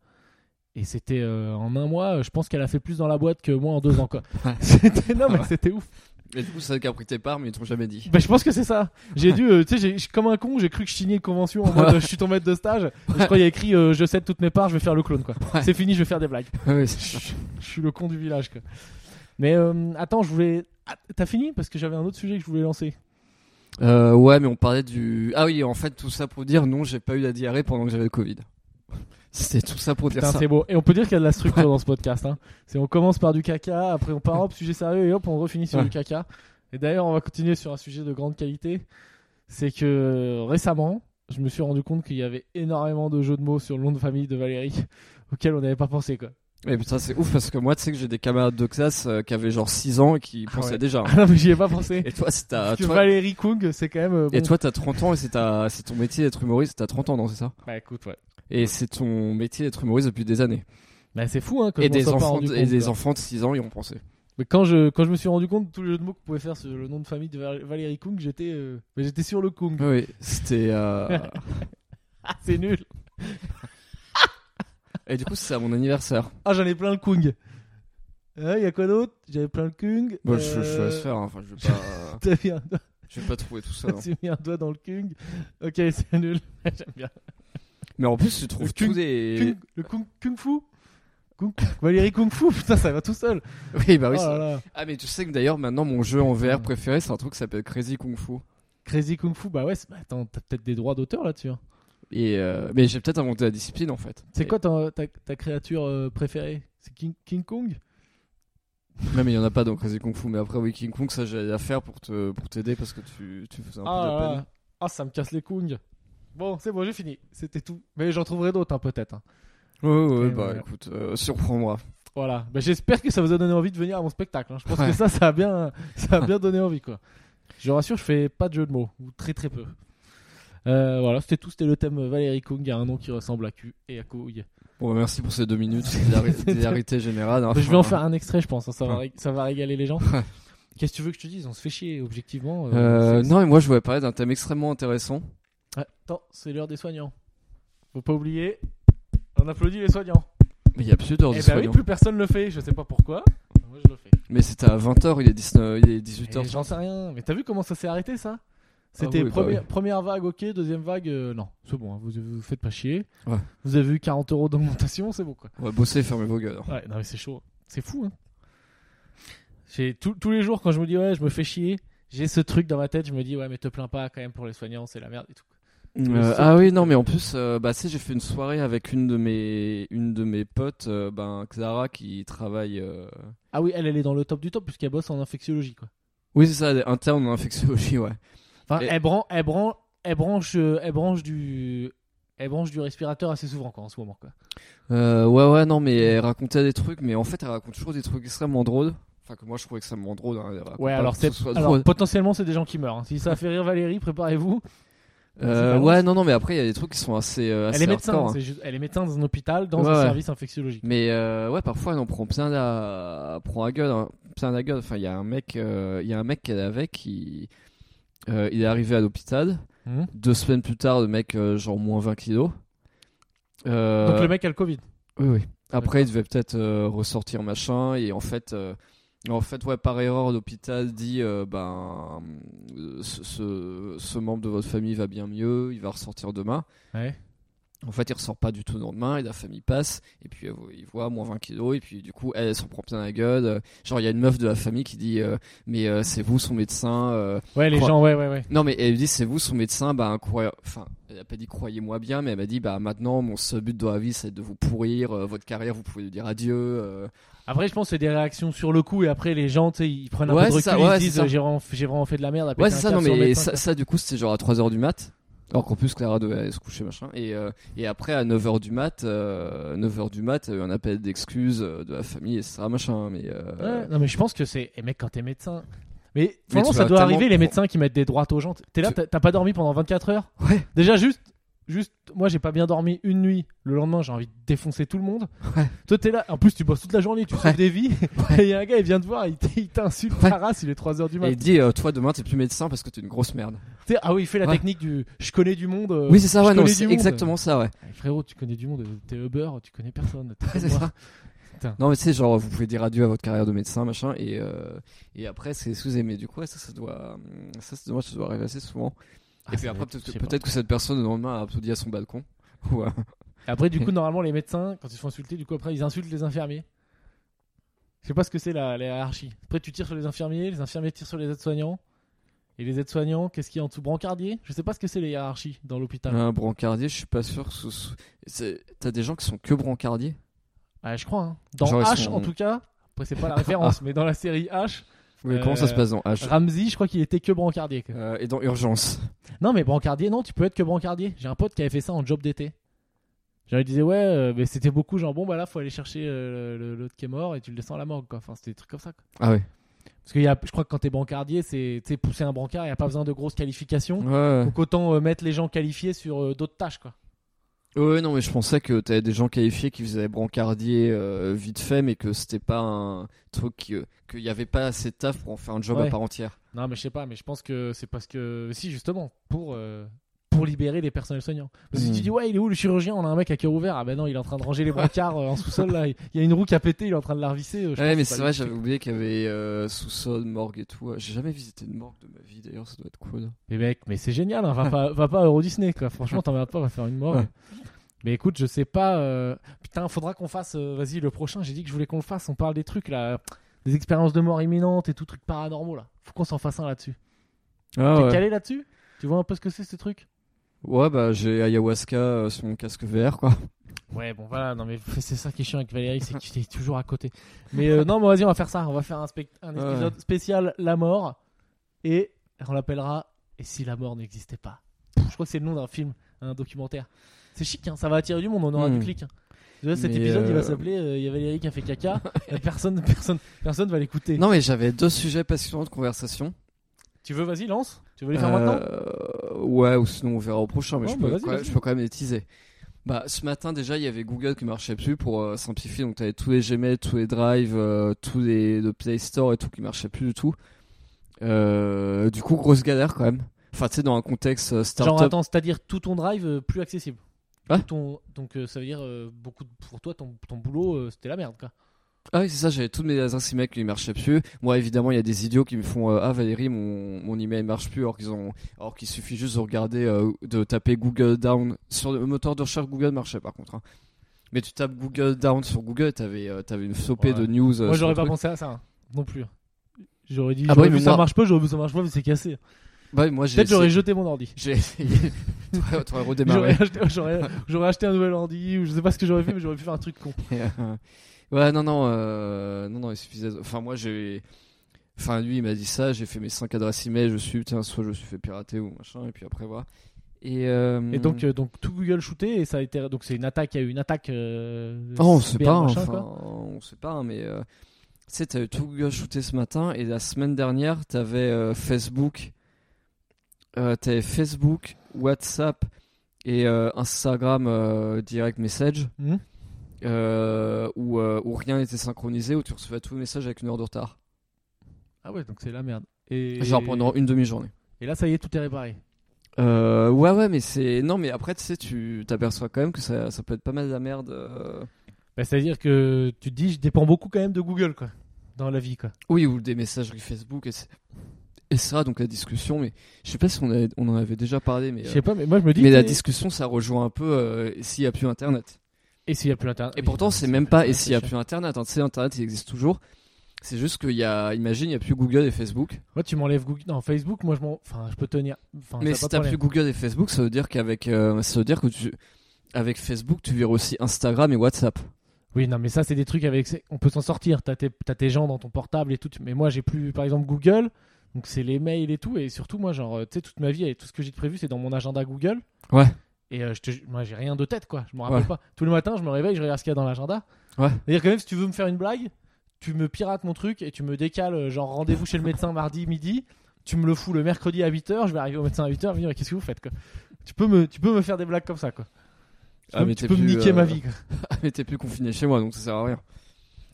Et c'était euh, en un mois, je pense qu'elle a fait plus dans la boîte que moi en deux ans, quoi. C'était non, mais c'était ouf. Et du coup, c'est qui a pris tes parts, mais ils t'ont jamais dit. Bah, je pense que c'est ça. J'ai dû, euh, tu sais, comme un con, j'ai cru que je signais une convention en mode euh, je suis ton maître de stage. Je crois qu'il y a écrit euh, je cède toutes mes parts, je vais faire le clone, quoi. Ouais. C'est fini, je vais faire des blagues. Ouais, Je, je suis le con du village, quoi. Mais euh, attends, je voulais. Ah, T'as fini? Parce que j'avais un autre sujet que je voulais lancer. Ouais, mais on parlait du. Ah oui, en fait, tout ça pour dire non, j'ai pas eu la diarrhée pendant que j'avais le Covid. C'était tout ça pour dire Putain, ça. c'est beau. Et on peut dire qu'il y a de la structure dans ce podcast. Hein. C'est on commence par du caca, après on part hop, sujet sérieux et hop, on refinit sur Ouais. du caca. Et d'ailleurs, on va continuer sur un sujet de grande qualité. C'est que récemment, je me suis rendu compte qu'il y avait énormément de jeux de mots sur le nom de famille de Valérie auxquels on n'avait pas pensé quoi. Mais putain, c'est ouf parce que moi, tu sais que j'ai des camarades de classe euh, qui avaient genre 6 ans et qui Ah pensaient ouais. déjà. Ah non, mais j'y ai pas pensé. Et toi, c'est ta. Toi- Valérie Kung, c'est quand même. euh, Et toi, t'as 30 ans et c'est ta... c'est ton métier d'être humoriste, t'as 30 ans, non, c'est ça? Bah écoute, ouais. Et c'est ton métier d'être humoriste depuis des années. Bah c'est fou hein. Que Et je des, enfants, et des quoi. enfants de 6 ans y ont pensé. Mais quand je, quand je me suis rendu compte de tous les jeux de mots qu'on pouvait faire sur le nom de famille de Val- Valérie Kung, j'étais euh, j'étais sur le Kung. Oui, c'était. euh, Ah, c'est nul. et du coup, c'est à mon anniversaire. Ah, j'en ai plein le Kung. Il y a quoi d'autre? J'avais plein le Kung. Bon, je, je Euh, te laisse faire, hein. enfin, je vais pas, T'as mis, un doigt- je vais pas trouver tout ça. hein. t'as mis un doigt dans le Kung. Ok, c'est nul. J'aime bien. Mais en plus, tu trouves Le tous Kung- des. Le Kung, Kung Fu Kung- Valérie Kung Fu, putain, ça va tout seul. Oui, bah oui. Oh ça- là là. Ah, mais tu sais que d'ailleurs, maintenant, mon jeu en VR préféré, c'est un truc qui s'appelle Crazy Kung Fu. Crazy Kung Fu, bah ouais, c'est- bah, attends, t'as peut-être des droits d'auteur là-dessus. hein. Et euh, mais j'ai peut-être inventé la discipline en fait. C'est Et- quoi ta, ta, ta créature euh, préférée? C'est King, King Kong? Non, mais il y en a pas dans Crazy Kung Fu. Mais après, oui, King Kong, ça j'allais la faire pour te pour t'aider parce que tu, tu faisais un ah, peu de là la peine. ah, ça me casse les Kung. Bon, c'est bon, j'ai fini. C'était tout. Mais j'en trouverai d'autres, hein, peut-être. hein. Ouais, ouais, bah voilà. écoute, euh, surprends-moi. Voilà. Bah, J'espère que ça vous a donné envie de venir à mon spectacle. hein. Je pense Ouais. que ça, ça a bien, ça a bien donné envie, quoi. Je vous rassure, je fais pas de jeu de mots, ou très très peu. Euh, voilà, c'était tout. C'était le thème Valérie Kung. Il y a un nom qui ressemble à cul et à couille. Bon, bah, merci pour ces deux minutes. Hilarité générale. hein. je vais en faire un extrait, je pense. hein. Ça, va, ça va régaler les gens. Qu'est-ce que tu veux que je te dise? On se fait chier, objectivement. euh, Euh, non, mais moi je voulais parler d'un thème extrêmement intéressant. Ouais, Attends, c'est l'heure des soignants. Faut pas oublier. On applaudit les soignants. Mais il y a plus d'heures Eh de ben oui, soignants. plus personne le fait. Je sais pas pourquoi. Moi, je le fais. Mais c'était à 20h, il est 19, il est 18h. Et J'en sais rien. Mais t'as vu comment ça s'est arrêté ça? C'était Ah oui, bah première, oui. première vague, ok. Deuxième vague, euh, non. C'est bon, hein, vous, vous faites pas chier. Ouais. Vous avez eu 40 euros d'augmentation, c'est bon quoi. On va bosser, fermez vos gueules. Ouais, non mais c'est chaud. C'est fou, hein. J'ai tous- tous les jours quand je me dis ouais, je me fais chier, j'ai ce truc dans ma tête, je me dis ouais, mais te plains pas quand même pour les soignants, c'est la merde et tout. Euh, ah oui, non, mais en plus, euh, bah, j'ai fait une soirée avec une de mes, une de mes potes, euh, ben, Clara, qui travaille. euh, Ah oui, elle, elle est dans le top du top puisqu'elle bosse en infectiologie quoi. Oui, c'est ça, elle est interne en infectiologie, ouais. Enfin, Et- elle, branche, elle, branche, elle, branche, euh, elle branche du, elle branche du respirateur assez souvent quoi en ce moment quoi. Ouais, ouais, non, mais elle racontait des trucs, mais en fait, elle raconte toujours des trucs extrêmement drôles. Enfin, que moi, je trouve extrêmement drôles. hein, Ouais, alors soit alors drôle. potentiellement c'est des gens qui meurent. hein. Si ça fait rire Valérie, préparez-vous. Euh, ouais, non, non, mais après, il y a des trucs qui sont assez. euh, Elle assez est médecin, hardcore, hein. juste- elle est médecin dans un hôpital dans Ouais, un ouais. service infectiologique. Mais euh, ouais, parfois elle en prend plein la, elle prend la gueule, hein, plein la gueule. Enfin, il y a un mec, euh, il y a un mec qu'elle avait qui, il est arrivé à l'hôpital. Mhm. Deux semaines plus tard, le mec genre moins 20 kilos. Donc le mec a le Covid. Oui, oui. Après, il devait peut-être ressortir machin et en fait, en fait, ouais, par erreur, l'hôpital dit, euh, ben, euh, ce, ce, membre de votre famille va bien mieux, il va ressortir demain. En fait, il ressort pas du tout le lendemain et la famille passe et puis euh, il voit moins 20 kilos et puis du coup elle, elle s'en prend plein la gueule. Euh, Genre il y a une meuf de la famille qui dit euh, mais euh, c'est vous son médecin. euh. Ouais, les gens, ouais, ouais, ouais. Non mais elle lui dit c'est vous son médecin. Bah croyez... enfin elle a pas dit croyez-moi bien mais elle m'a dit bah maintenant mon seul but dans la vie c'est de vous pourrir votre carrière vous pouvez lui dire adieu. Après, je pense que c'est des réactions sur le coup et après les gens, tu sais, ils prennent un Ouais, peu de recul, ça, ouais, ils se disent j'ai vraiment, fait de la merde. à Ouais c'est ça non mais ça, ça, du coup c'était genre à 3h du mat? Alors qu'en plus Clara devait aller se coucher machin et, euh, et après à 9h du mat euh, 9h du mat euh, un appel d'excuses euh, de la famille etc machin mais euh, Ouais, non, mais je pense que c'est. Et mec, quand t'es médecin. Mais franchement, ça doit tellement arriver, les médecins qui mettent des droites aux gens. T'es là, Tu- t'as pas dormi pendant 24 heures Ouais. Déjà, juste. Juste, moi j'ai pas bien dormi une nuit. Le lendemain, j'ai envie de défoncer tout le monde. Ouais. Toi, t'es là. En plus, tu bosses toute la journée, tu sauves des vies. Ouais. Et il y a un gars, il vient te voir, il t'insulte Ouais. ta race, il est 3h du Et matin. il dit, euh, toi demain t'es plus médecin parce que t'es une grosse merde. Ah oui, il fait la technique du je connais du monde. euh, oui, c'est ça, ouais, non, c'est exactement ça, ouais. Eh, frérot, tu connais du monde, t'es Uber, tu connais personne. c'est ça. Putain. Non, mais tu sais, genre, vous pouvez dire adieu à votre carrière de médecin, machin, et, euh, et après, c'est mais du coup, ça, ça doit, ça, dommage, ça doit arriver assez souvent. Ah, et puis après, peut-être que, cette personne, le lendemain, a applaudi à son balcon. Euh, Après, du coup, normalement, les médecins, quand ils se font insulter, du coup, après, ils insultent les infirmiers. Je sais pas ce que c'est la, la hiérarchie. Après, tu tires sur les infirmiers, les infirmiers tirent sur les aides-soignants. Et les aides-soignants, qu'est-ce qu'il y a en dessous? Brancardier? Je sais pas ce que c'est les hiérarchies dans l'hôpital. un brancardier, je suis pas sûr. T'as des gens qui sont que brancardiers? Ouais, je crois. hein. Dans Genre, H, sont- en tout cas, après, c'est pas la référence, mais dans la série H, Oui, Euh, comment ça se passe dans H? Ramsey, je crois qu'il était que brancardier. quoi. Euh, Et dans Urgence. Non, mais brancardier, non, tu peux être que brancardier. J'ai un pote qui avait fait ça en job d'été. Genre, il disait, ouais, euh, mais c'était beaucoup, genre, bon, bah là, faut aller chercher euh, le- l'autre qui est mort et tu le descends à la morgue, quoi. Enfin, c'était des trucs comme ça, quoi. Ah ouais. Parce que y a, je crois que quand t'es brancardier, c'est tu sais, pousser un brancard, il n'y a pas besoin de grosses qualifications. Ouais. Donc autant euh, mettre les gens qualifiés sur euh, d'autres tâches, quoi. Ouais, non, mais je pensais que t'avais des gens qualifiés qui faisaient brancardier euh, vite fait, mais que c'était pas un truc qui, qu'il y avait pas assez de taf pour en faire un job Ouais. à part entière. Non, mais je sais pas, mais je pense que c'est parce que. Si, justement, pour. euh, pour libérer les personnels soignants. Parce que Hmm. tu dis, ouais, il est où le chirurgien? On a un mec à cœur ouvert. Ah ben non, il est en train de ranger les brancards euh, en sous-sol là. Il y a une roue qui a pété, il est en train de la revisser. euh, Ouais, mais c'est vrai, j'avais oublié qu'il y avait euh, sous-sol, morgue et tout. J'ai jamais visité une morgue de ma vie, d'ailleurs, ça doit être cool. Mais mec, mais c'est génial, hein, va, pas, va pas à Euro Disney, quoi. Franchement, t'emmerdes pas, va faire une. Ouais. Mais écoute, je sais pas. Putain, faudra qu'on fasse. Vas-y, le prochain, j'ai dit que je voulais qu'on le fasse. On parle des trucs là, des expériences de mort imminente et tout truc paranormaux là. Faut qu'on s'en fasse un là-dessus. Ah T'es ouais. calé là-dessus? Tu vois un peu ce que c'est ce truc? Ouais, bah j'ai ayahuasca euh, sur mon casque VR, quoi. Ouais, bon voilà, non mais c'est ça qui est chiant avec Valérie, c'est qu'il est toujours à côté. Mais euh, non, mais vas-y, on va faire ça. On va faire un, Ouais. épisode spécial La mort et on l'appellera Et si la mort n'existait pas? Je crois que c'est le nom d'un film, un documentaire. C'est chic, hein, ça va attirer du monde, on aura Hmm. du clic. hein. Tu cet Mais, épisode, il va euh, s'appeler euh, Il y a Valérie qui a fait caca. et personne, personne, personne va l'écouter. Non, mais j'avais deux sujets passionnants de conversation. Tu veux, vas-y, lance. Tu veux les faire maintenant? Ouais, ou sinon on verra au prochain, mais je, bah peux, je peux quand même les teaser. Bah, ce matin déjà, il y avait Google qui marchait plus pour euh, simplifier. Donc, t'avais tous les Gmail, tous les Drive, euh, tous les le Play Store et tout qui marchait plus du tout. Euh, du coup, grosse galère quand même. Enfin, tu sais, dans un contexte euh, Genre, startup. attends, c'est-à-dire tout ton drive euh, plus accessible. Hein? Ton, donc, euh, ça veut dire euh, beaucoup de- pour toi, ton, ton boulot, euh, c'était la merde, quoi. Ah oui, c'est ça, j'avais toutes mes adresses email qui ne marchaient plus. Moi, évidemment, il y a des idiots qui me font euh, Ah, Valérie, mon, mon email marche plus, alors qu'ils ont, alors qu'il suffit juste de regarder, euh, de taper Google Down. Sur le moteur de recherche Google marchait par contre. hein. Mais tu tapes Google Down sur Google, t'avais euh, t'avais une flopée Ouais. de news. euh, Moi, sur j'aurais le pas truc. pensé à ça hein, non plus. J'aurais dit, Ah bah j'aurais oui, vu mais ça moi- marche pas, j'aurais vu ça marche pas, mais c'est cassé. Bah oui, moi, j'ai Peut-être j'aurais essayé- jeté mon ordi. J'ai essayé. T'aurais- T'aurais redémarré. J'aurais acheté, j'aurais, j'aurais acheté un nouvel ordi ou je sais pas ce que j'aurais fait, mais j'aurais pu faire un truc con. ouais, non, non, euh, non, non, il suffisait. Enfin, moi, j'ai. Enfin, lui, il m'a dit ça. J'ai fait mes 5 adresses email. Je suis, tiens, soit je me suis fait pirater ou machin, et puis après, voilà. Et, euh, Et donc, euh, donc tout Google shooté et ça a été donc c'est une attaque, il y a eu une attaque. Euh, Oh, on sait pas, machin, enfin, on sait pas, mais tu sais, t'as eu tout Google shooté ce matin et la semaine dernière, t'avais Facebook, t'avais Facebook, WhatsApp et Instagram Direct Message Hmm euh, où, euh, où rien n'était synchronisé, où tu recevais tous les messages avec une heure de retard. Ah ouais, donc c'est la merde. Et Genre pendant une demi-journée. Et là, ça y est, tout est réparé. Euh, ouais, ouais, mais c'est. Non, mais après, tu sais, tu t'aperçois quand même que ça, ça peut être pas mal de la merde. euh. Bah, c'est-à-dire que tu te dis, je dépends beaucoup quand même de Google, quoi, dans la vie, quoi. Oui, ou des messageries Facebook, et, c'est- et ça, donc la discussion, mais je sais pas si on, avait- on en avait déjà parlé, mais. Je euh, sais pas, mais moi je me dis. mais la discussion, ça rejoint un peu euh, s'il y a plus Internet. Et s'il y a plus internet. Et pourtant, c'est même pas et s'il y a plus Internet. hein, tu sais, Internet, il existe toujours. C'est juste qu'il y a, imagine, il y a plus Google et Facebook. Moi, tu m'enlèves Google. Non, Facebook, moi je m'en. Enfin, je peux tenir. Enfin, mais si t'as plus. Google et Facebook, ça veut dire qu'avec, euh, ça veut dire que tu, avec Facebook, tu verras aussi Instagram et WhatsApp. Oui, non, mais ça, c'est des trucs avec. On peut s'en sortir. T'as tes... t'as tes gens dans ton portable et tout. Mais moi, j'ai plus, par exemple, Google. Donc, c'est les mails et tout. Et surtout, moi, genre, euh, tu sais, toute ma vie et tout ce que j'ai de prévu, c'est dans mon agenda Google. Ouais. Et euh, je te... moi, j'ai rien de tête, quoi. Je me rappelle Ouais. pas. Tous les matins, je me réveille, je regarde ce qu'il y a dans l'agenda. Ouais. C'est-à-dire, quand même, si tu veux me faire une blague, tu me pirates mon truc et tu me décales, euh, genre, rendez-vous chez le médecin mardi midi. Tu me le fous le mercredi à 8h. Je vais arriver au médecin à 8h. Je vais dire, qu'est-ce que vous faites, quoi? Tu peux, me... tu peux me faire des blagues comme ça, quoi. Tu Ah, peux, mais tu me niquer euh, ma vie, quoi. mais t'es plus confiné chez moi, donc ça sert à rien.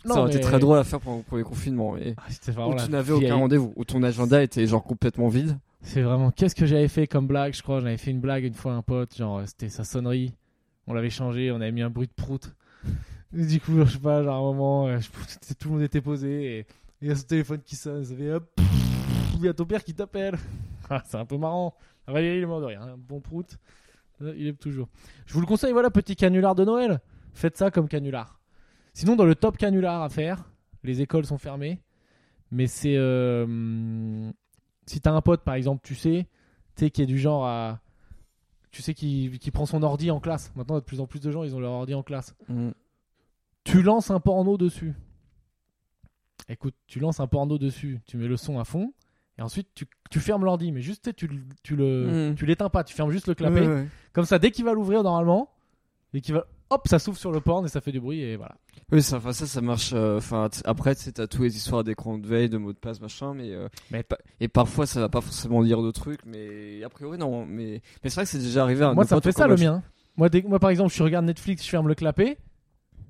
Non, ça aurait été très drôle à faire pour, pour les confinements. Mais... Ah, Où tu n'avais aucun rendez-vous, où ton agenda était genre complètement vide. C'est vraiment qu'est-ce que j'avais fait comme blague, je crois. J'avais fait une blague une fois à un pote, genre c'était sa sonnerie. On l'avait changé, on avait mis un bruit de prout. Et du coup, je sais pas, genre à un moment, euh, tout le monde était posé et il y a son téléphone qui sonne. Ça fait hop, il y a ton père qui t'appelle. Ah, c'est un peu marrant. Il est mort de rien. hein. Bon prout, Euh, il est toujours. Je vous le conseille, voilà, petit canular de Noël. Faites ça comme canular. Sinon, dans le top canular à faire, les écoles sont fermées. Mais c'est. euh, si t'as un pote, par exemple, tu sais, tu sais, qui est du genre à. Tu sais, qui, qui prend son ordi en classe. Maintenant, de plus en plus de gens, ils ont leur ordi en classe. Tu lances un porno dessus. Écoute, tu lances un porno dessus, tu mets le son à fond, et ensuite tu, tu fermes l'ordi, mais juste tu, sais, tu, le- tu le, Mm. tu l'éteins pas, tu fermes juste le clapet. Ouais, ouais. Comme ça, dès qu'il va l'ouvrir normalement, et qu'il va, hop, ça s'ouvre sur le porn et ça fait du bruit et voilà. Oui, ça, enfin, ça, ça marche. euh, Enfin, après, tu sais, t'as tous les histoires d'écran de veille, de mots de passe, machin, mais. euh, Mais- pa- et parfois, ça va pas forcément lire de trucs, mais a priori, non. Mais, mais c'est vrai que c'est déjà arrivé à un Moi, de ça me fait ça le mien. Moi, dès, moi, par exemple, je regarde Netflix, je ferme le clapet,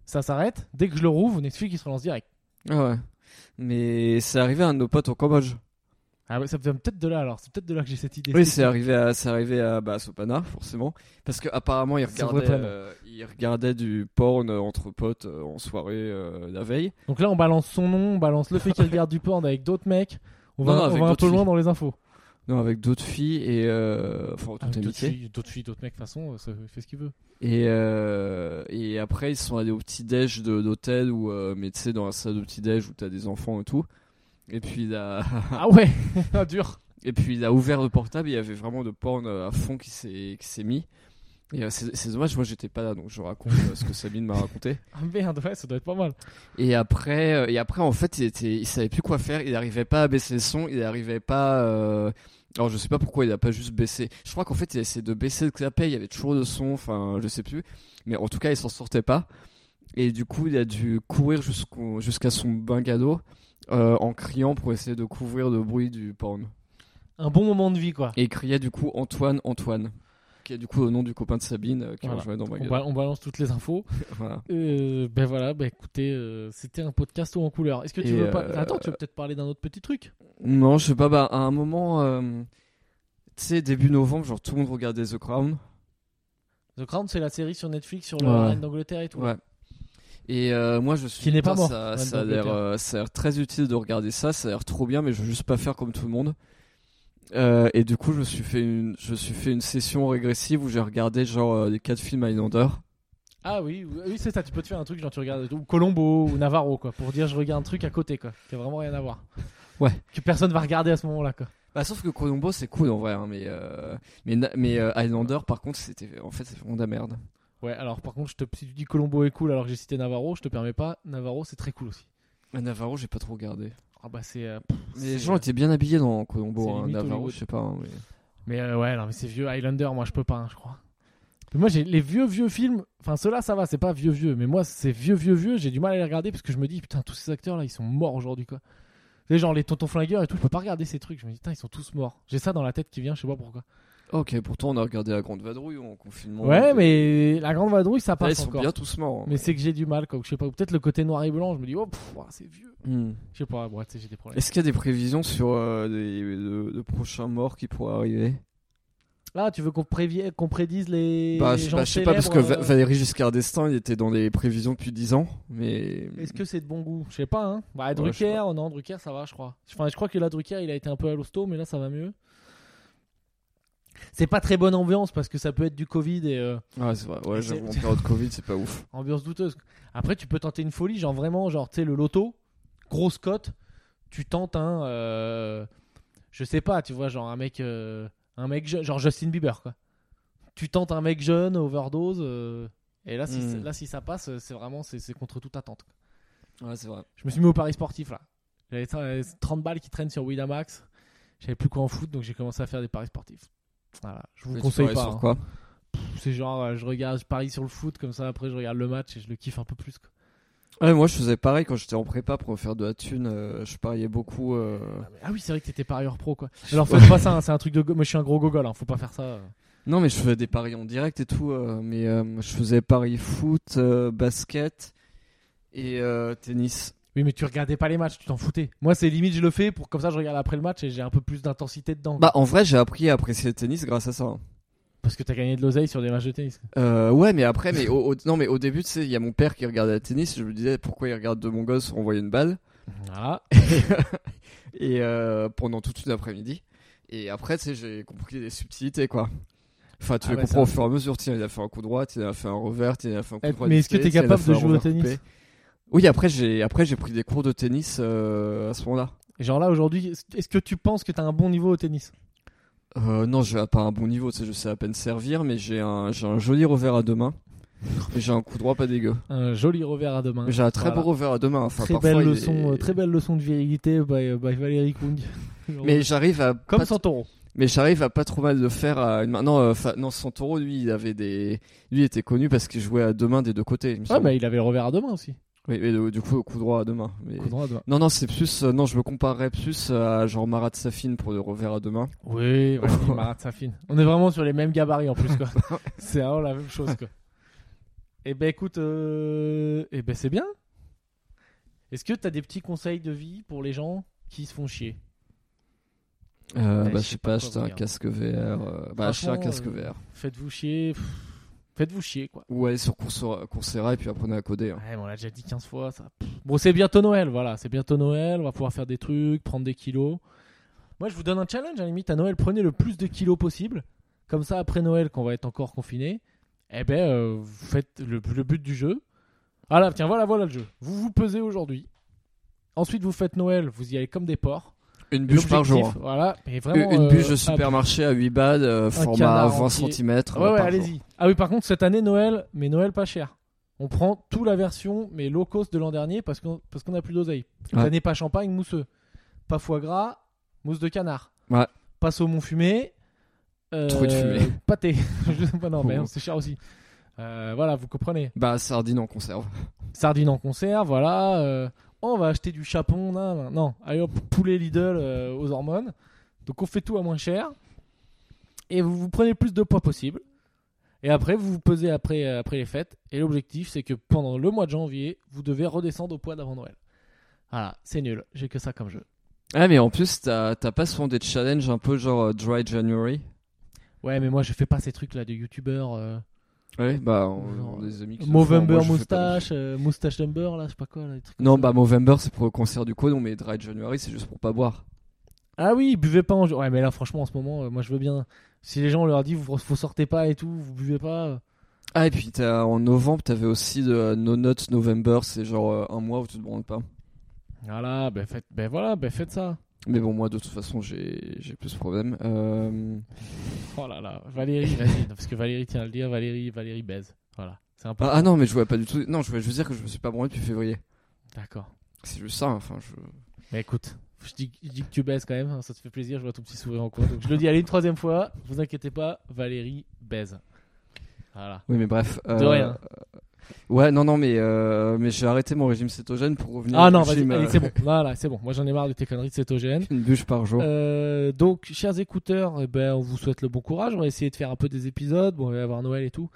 ça s'arrête. Dès que je le rouvre, Netflix il se relance direct. Ah ouais. Mais c'est arrivé à un de nos potes au Cambodge. Ah ouais, ça vient peut-être de là alors. C'est peut-être de là que j'ai cette idée. Oui, c'est arrivé à, c'est arrivé à, bah, Sopana, forcément. Parce qu'apparemment, il regardait, euh, il regardait du porn euh, entre potes euh, en soirée euh, la veille. Donc là, on balance son nom, on balance le fait qu'il regarde du porn avec d'autres mecs. On va, Non, non, on va un peu loin filles. dans les infos. Non, avec d'autres filles et. Euh, enfin, en toute d'autres amitié. filles, d'autres filles, d'autres mecs, de toute façon, ça fait ce qu'il veut. Et, euh, et après, ils sont allés au petit-déj de- d'hôtel, où, euh, mais tu sais, dans la salle de petit-déj où t'as des enfants et tout. Et puis, il a, ah ouais, Ah, dur. et puis, il a ouvert le portable, il y avait vraiment de porn euh, à fond qui s'est mis. Et euh, c'est dommage, moi j'étais pas là, donc je raconte euh, ce que Sabine m'a raconté. Ah merde, ouais, ça doit être pas mal. Et après, et après en fait, il, était, il savait plus quoi faire, il arrivait pas à baisser le son, il arrivait pas. euh, Alors je sais pas pourquoi il a pas juste baissé. Je crois qu'en fait il a essayé de baisser le clapet, il y avait toujours de son, enfin je sais plus. Mais en tout cas il s'en sortait pas. Et du coup il a dû courir jusqu'à son bungalow euh, en criant pour essayer de couvrir le bruit du porn. Un bon moment de vie, quoi. Et il criait du coup Antoine, Antoine. Qui est du coup le nom du copain de Sabine euh, qui Voilà. dans le On, ba- on balance toutes les infos. Voilà. Euh, ben voilà, ben écoutez, c'était un podcast haut en couleur. Est-ce que tu Et, veux pas. Attends, tu veux peut-être parler d'un autre petit truc? Non, je sais pas, bah, à un moment, tu sais, début novembre, genre tout le monde regardait The Crown. The Crown, c'est la série sur Netflix sur la Ouais. reine d'Angleterre et tout. Ouais. Et euh, moi, je suis. Qui n'est pas mort, Ça, Van ça a Damme l'air, Peter. euh, ça a l'air très utile de regarder ça. Ça a l'air trop bien, mais je veux juste pas faire comme tout le monde. Euh, et du coup, je me suis fait une, je me suis fait une session régressive où j'ai regardé genre les quatre films Highlander. Ah oui, oui, c'est ça. Tu peux te faire un truc genre tu regardes ou Colombo ou Navarro quoi, pour dire je regarde un truc à côté quoi, qui a vraiment rien à voir. Ouais. Que personne va regarder à ce moment-là quoi. Bah, sauf que Colombo, c'est cool en vrai, hein, mais mais mais Highlander, par contre, c'était en fait c'est vraiment de la merde. Ouais, alors par contre, je te, si tu dis Colombo est cool alors que j'ai cité Navarro, je te permets pas. Navarro, c'est très cool aussi. Ah, Navarro, j'ai pas trop regardé. Ah bah c'est. euh, Mais les gens étaient bien habillés dans Colombo. Hein. Navarro, je sais pas. hein, mais... Mais euh, ouais, non, mais c'est vieux Highlander, moi je peux pas, hein, je crois. Mais moi, j'ai les vieux, vieux films. Enfin, ceux-là, ça va, c'est pas vieux, vieux. Mais moi, c'est vieux, vieux, vieux. J'ai du mal à les regarder parce que je me dis, putain, tous ces acteurs-là, ils sont morts aujourd'hui, quoi. Tu sais, genre les tontons flingueurs et tout, je peux pas regarder ces trucs. Je me dis, putain, ils sont tous morts. J'ai ça dans la tête qui vient, je sais pas pourquoi. Ok, pourtant on a regardé la Grande Vadrouille en confinement. Ouais, mais la grande vadrouille, ça passe ils sont encore. bien tous morts. hein. Mais c'est que j'ai du mal, quoi. Je sais pas, peut-être le côté noir et blanc, je me dis, oh, c'est vieux. Hmm. Je sais pas, ouais, sais, j'ai des problèmes. Est-ce qu'il y a des prévisions sur euh, des, de, de prochains morts qui pourraient arriver? Là, tu veux qu'on prévie- qu'on prédise les. Bah, les gens bah, je sais pas, parce que euh, Valéry Giscard d'Estaing, il était dans les prévisions depuis 10 ans, mais. Est-ce que c'est de bon goût? Je sais pas, hein. Bah, Ouais, je sais Drucker, non, Drucker, ça va, je crois. Enfin, je crois que là, Drucker, il a été un peu à l'hosto, mais là, ça va mieux. C'est pas très bonne ambiance parce que ça peut être du Covid et euh, Ouais, c'est vrai, ouais, j'avoue, en période Covid, c'est pas ouf. ambiance douteuse. Après, tu peux tenter une folie, genre vraiment, genre, tu sais, le loto, grosse cote, tu tentes un. euh, je sais pas, tu vois, genre un mec. euh, un mec, genre Justin Bieber, quoi. Tu tentes un mec jeune, overdose, euh, et là, si, Hmm. là, si ça passe, c'est vraiment, c'est c'est contre toute attente. Ouais, c'est vrai. Je me suis mis au pari sportif là. J'avais 30 balles qui traînent sur Winamax. J'avais plus quoi en foot, donc j'ai commencé à faire des paris sportifs. Voilà, je vous Mais conseille pas. sur hein. quoi C'est genre, euh, je regarde, je parie sur le foot, comme ça après je regarde le match et je le kiffe un peu plus. quoi. Ouais, moi je faisais pareil quand j'étais en prépa pour me faire de la thune. euh, je pariais beaucoup. euh, Ah oui, c'est vrai que t'étais parieur pro quoi. Alors faites pas ça, hein, c'est un truc de. go- Moi je suis un gros gogol, hein, faut pas faire ça. euh. Non, mais je faisais des paris en direct et tout. mais je faisais paris foot, basket et tennis. Oui, mais tu regardais pas les matchs, tu t'en foutais. Moi c'est limite, je le fais pour comme ça je regarde après le match et j'ai un peu plus d'intensité dedans. Bah, en vrai, j'ai appris à apprécier le tennis grâce à ça. hein. Parce que t'as gagné de l'oseille sur des matchs de tennis. Euh, ouais, mais après, mais au, au- non, mais au début, tu sais, il y a mon père qui regardait le tennis. Je me disais pourquoi il regarde de mon gosse envoyer une balle? Voilà. et euh, pendant toute une après-midi. Et après, tu sais, j'ai compris les subtilités, quoi. Enfin, tu Ah les ouais, comprends ça- au fur et à mesure. Tiens, il a fait un coup droit, il a fait un revers, il a fait un coup Eh, droit. mais est-ce que t'es tiens, il a capable fait de un jouer au revers tennis? coupé. Oui, après j'ai après j'ai pris des cours de tennis euh, à ce moment-là. Et genre là aujourd'hui, est-ce que tu penses que t'as un bon niveau au tennis? Euh, non, j'ai pas un bon niveau, tu sais, je sais à peine servir, mais j'ai un j'ai un joli revers à deux mains. Et j'ai un coup droit pas dégueu. Un joli revers à deux mains. J'ai un très Voilà. beau revers à deux mains. Enfin, très belle leçon, est- très belle leçon de virilité by, by Valérie Kung. Mais j'arrive à comme Santoro. Mais j'arrive à pas trop mal le faire à une main. Non, euh, fa- non, Santoro, lui, il avait des. Lui était connu parce qu'il jouait à deux mains des deux côtés. il me Ouais, semble. mais il avait le revers à deux mains aussi. Oui, mais euh, du coup, coup droit à deux mains. Mais... Coup droit à deux mains. Non, non, c'est plus. euh, non, je me comparerais plus à genre Marat Safin pour le revers à deux mains. Oui, vas-y, Marat Safin. On est vraiment sur les mêmes gabarits en plus, quoi. c'est vraiment la même chose, quoi. Eh ben écoute, euh... eh ben c'est bien. Est-ce que t'as des petits conseils de vie pour les gens qui se font chier? Euh, Ouais, bah, je sais pas acheter un casque VR. Bah, acheter un casque VR. Faites-vous chier. pff, Faites-vous chier, quoi. Ou aller sur Coursera, Coursera et puis apprenez à coder. hein. Ouais, mais on l'a déjà dit 15 fois. Ça. Bon, c'est bientôt Noël, voilà. C'est bientôt Noël. On va pouvoir faire des trucs, prendre des kilos. Moi, je vous donne un challenge, à la limite, à Noël. Prenez le plus de kilos possible. Comme ça, après Noël, quand on va être encore confiné, eh ben, euh, vous faites le, le but du jeu. Ah là, tiens, voilà, voilà le jeu. Vous vous pesez aujourd'hui. Ensuite, vous faites Noël. Vous y allez comme des porcs. Une bûche par jour. Voilà. Mais vraiment, Une euh, bûche de ah, supermarché à 8 balles, euh, format canard 20 entier. cm. Ouais, ouais, allez-y. Ah oui, par contre, cette année, Noël, mais Noël pas cher. On prend tout la version, mais low cost de l'an dernier parce qu'on parce qu'on a plus d'oseille. Cette Ouais. année, pas champagne, mousseux. Pas foie gras, mousse de canard. Ouais. Pas saumon fumé. Euh, Truite fumée. Pâté. Je sais pas, non, mais Oh. c'est cher aussi. Euh, voilà, vous comprenez. Bah, sardine en conserve. Sardines en conserve, voilà. euh, on va acheter du chapon. Non, non, non. Allez hop, poulet Lidl euh, aux hormones. Donc on fait tout à moins cher. Et vous vous prenez le plus de poids possible. Et après, vous vous pesez après, euh, après les fêtes. Et l'objectif, c'est que pendant le mois de janvier, vous devez redescendre au poids d'avant Noël. Voilà, c'est nul. J'ai que ça comme jeu. Ah, mais en plus, t'as pas souvent des challenges un peu genre euh, Dry January? Ouais, mais moi, je fais pas ces trucs là de youtubeurs. euh. Ouais, bah, on, Genre, on des amis qui. le font. Movember Moi, je fais pas moustache, euh, moustache number, là, je sais pas quoi. Là, trucs Non, ça. bah, Movember, c'est pour le concert du Conon, mais Dry January, c'est juste pour pas boire. Ah oui, buvez pas en jour. Ouais, mais là, franchement, en ce moment, euh, moi, je veux bien. Si les gens on leur dit, vous, vous sortez pas et tout, vous buvez pas. euh, Ah, et puis t'as- en novembre, t'avais aussi de No Nuts November, c'est genre euh, un mois où tu te branles pas. Voilà, ben, faites, ben voilà, ben faites ça. Mais bon, moi, de toute façon, j'ai plus ce problème. Euh... Oh là là, Valérie, vas-y, parce que Valérie tient à le dire, Valérie, Valérie baise. Voilà. Ah, ah non, mais je voulais pas du tout. Non, je voulais juste dire que je me suis pas branlé depuis février. D'accord. C'est juste ça, enfin, je. Mais écoute, je dis, je dis que tu baises quand même, hein, ça te fait plaisir, je vois ton petit sourire en coin. Donc je le dis, allez, une troisième fois, vous inquiétez pas, Valérie baise. Voilà. Oui, mais bref. De euh, rien. Ouais, non, non, mais, euh, mais j'ai arrêté mon régime cétogène pour revenir Ah au non, vas-y, allez, euh, c'est bon. Voilà, c'est bon. Moi j'en ai marre de tes conneries de cétogène. Une bûche par jour. Euh, donc, chers écouteurs, eh ben, on vous souhaite le bon courage. On va essayer de faire un peu des épisodes. Bon, il va y avoir Noël et tout.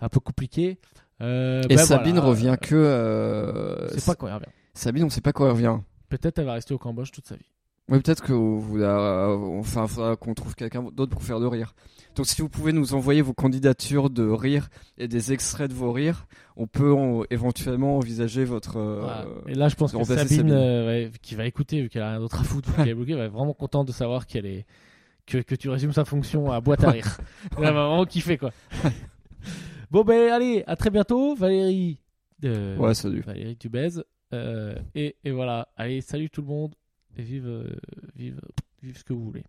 Un peu compliqué. Euh, Et ben Sabine voilà. revient que. C'est pas quand elle revient. Sabine, on sait pas quand elle revient. Peut-être elle va rester au Cambodge toute sa vie. Oui, peut-être que vous, euh, enfin, faudra qu'on trouve quelqu'un d'autre pour faire de rire. Donc, si vous pouvez nous envoyer vos candidatures de rire et des extraits de vos rires, on peut en- éventuellement envisager votre. euh, Voilà. Et là, je pense que Sabine, Sabine. euh, ouais, qui va écouter, vu qu'elle a rien d'autre à foutre, vu qu'elle est bloquée, va être vraiment contente de savoir qu'elle est que, que tu résumes sa fonction à boîte à rire. Elle va vraiment kiffer quoi. bon ben allez, à très bientôt, Valérie. euh, Ouais, salut. Valérie, tu baises. Et, et voilà. Allez, salut tout le monde. Et vive, euh, vive, vive ce que vous voulez.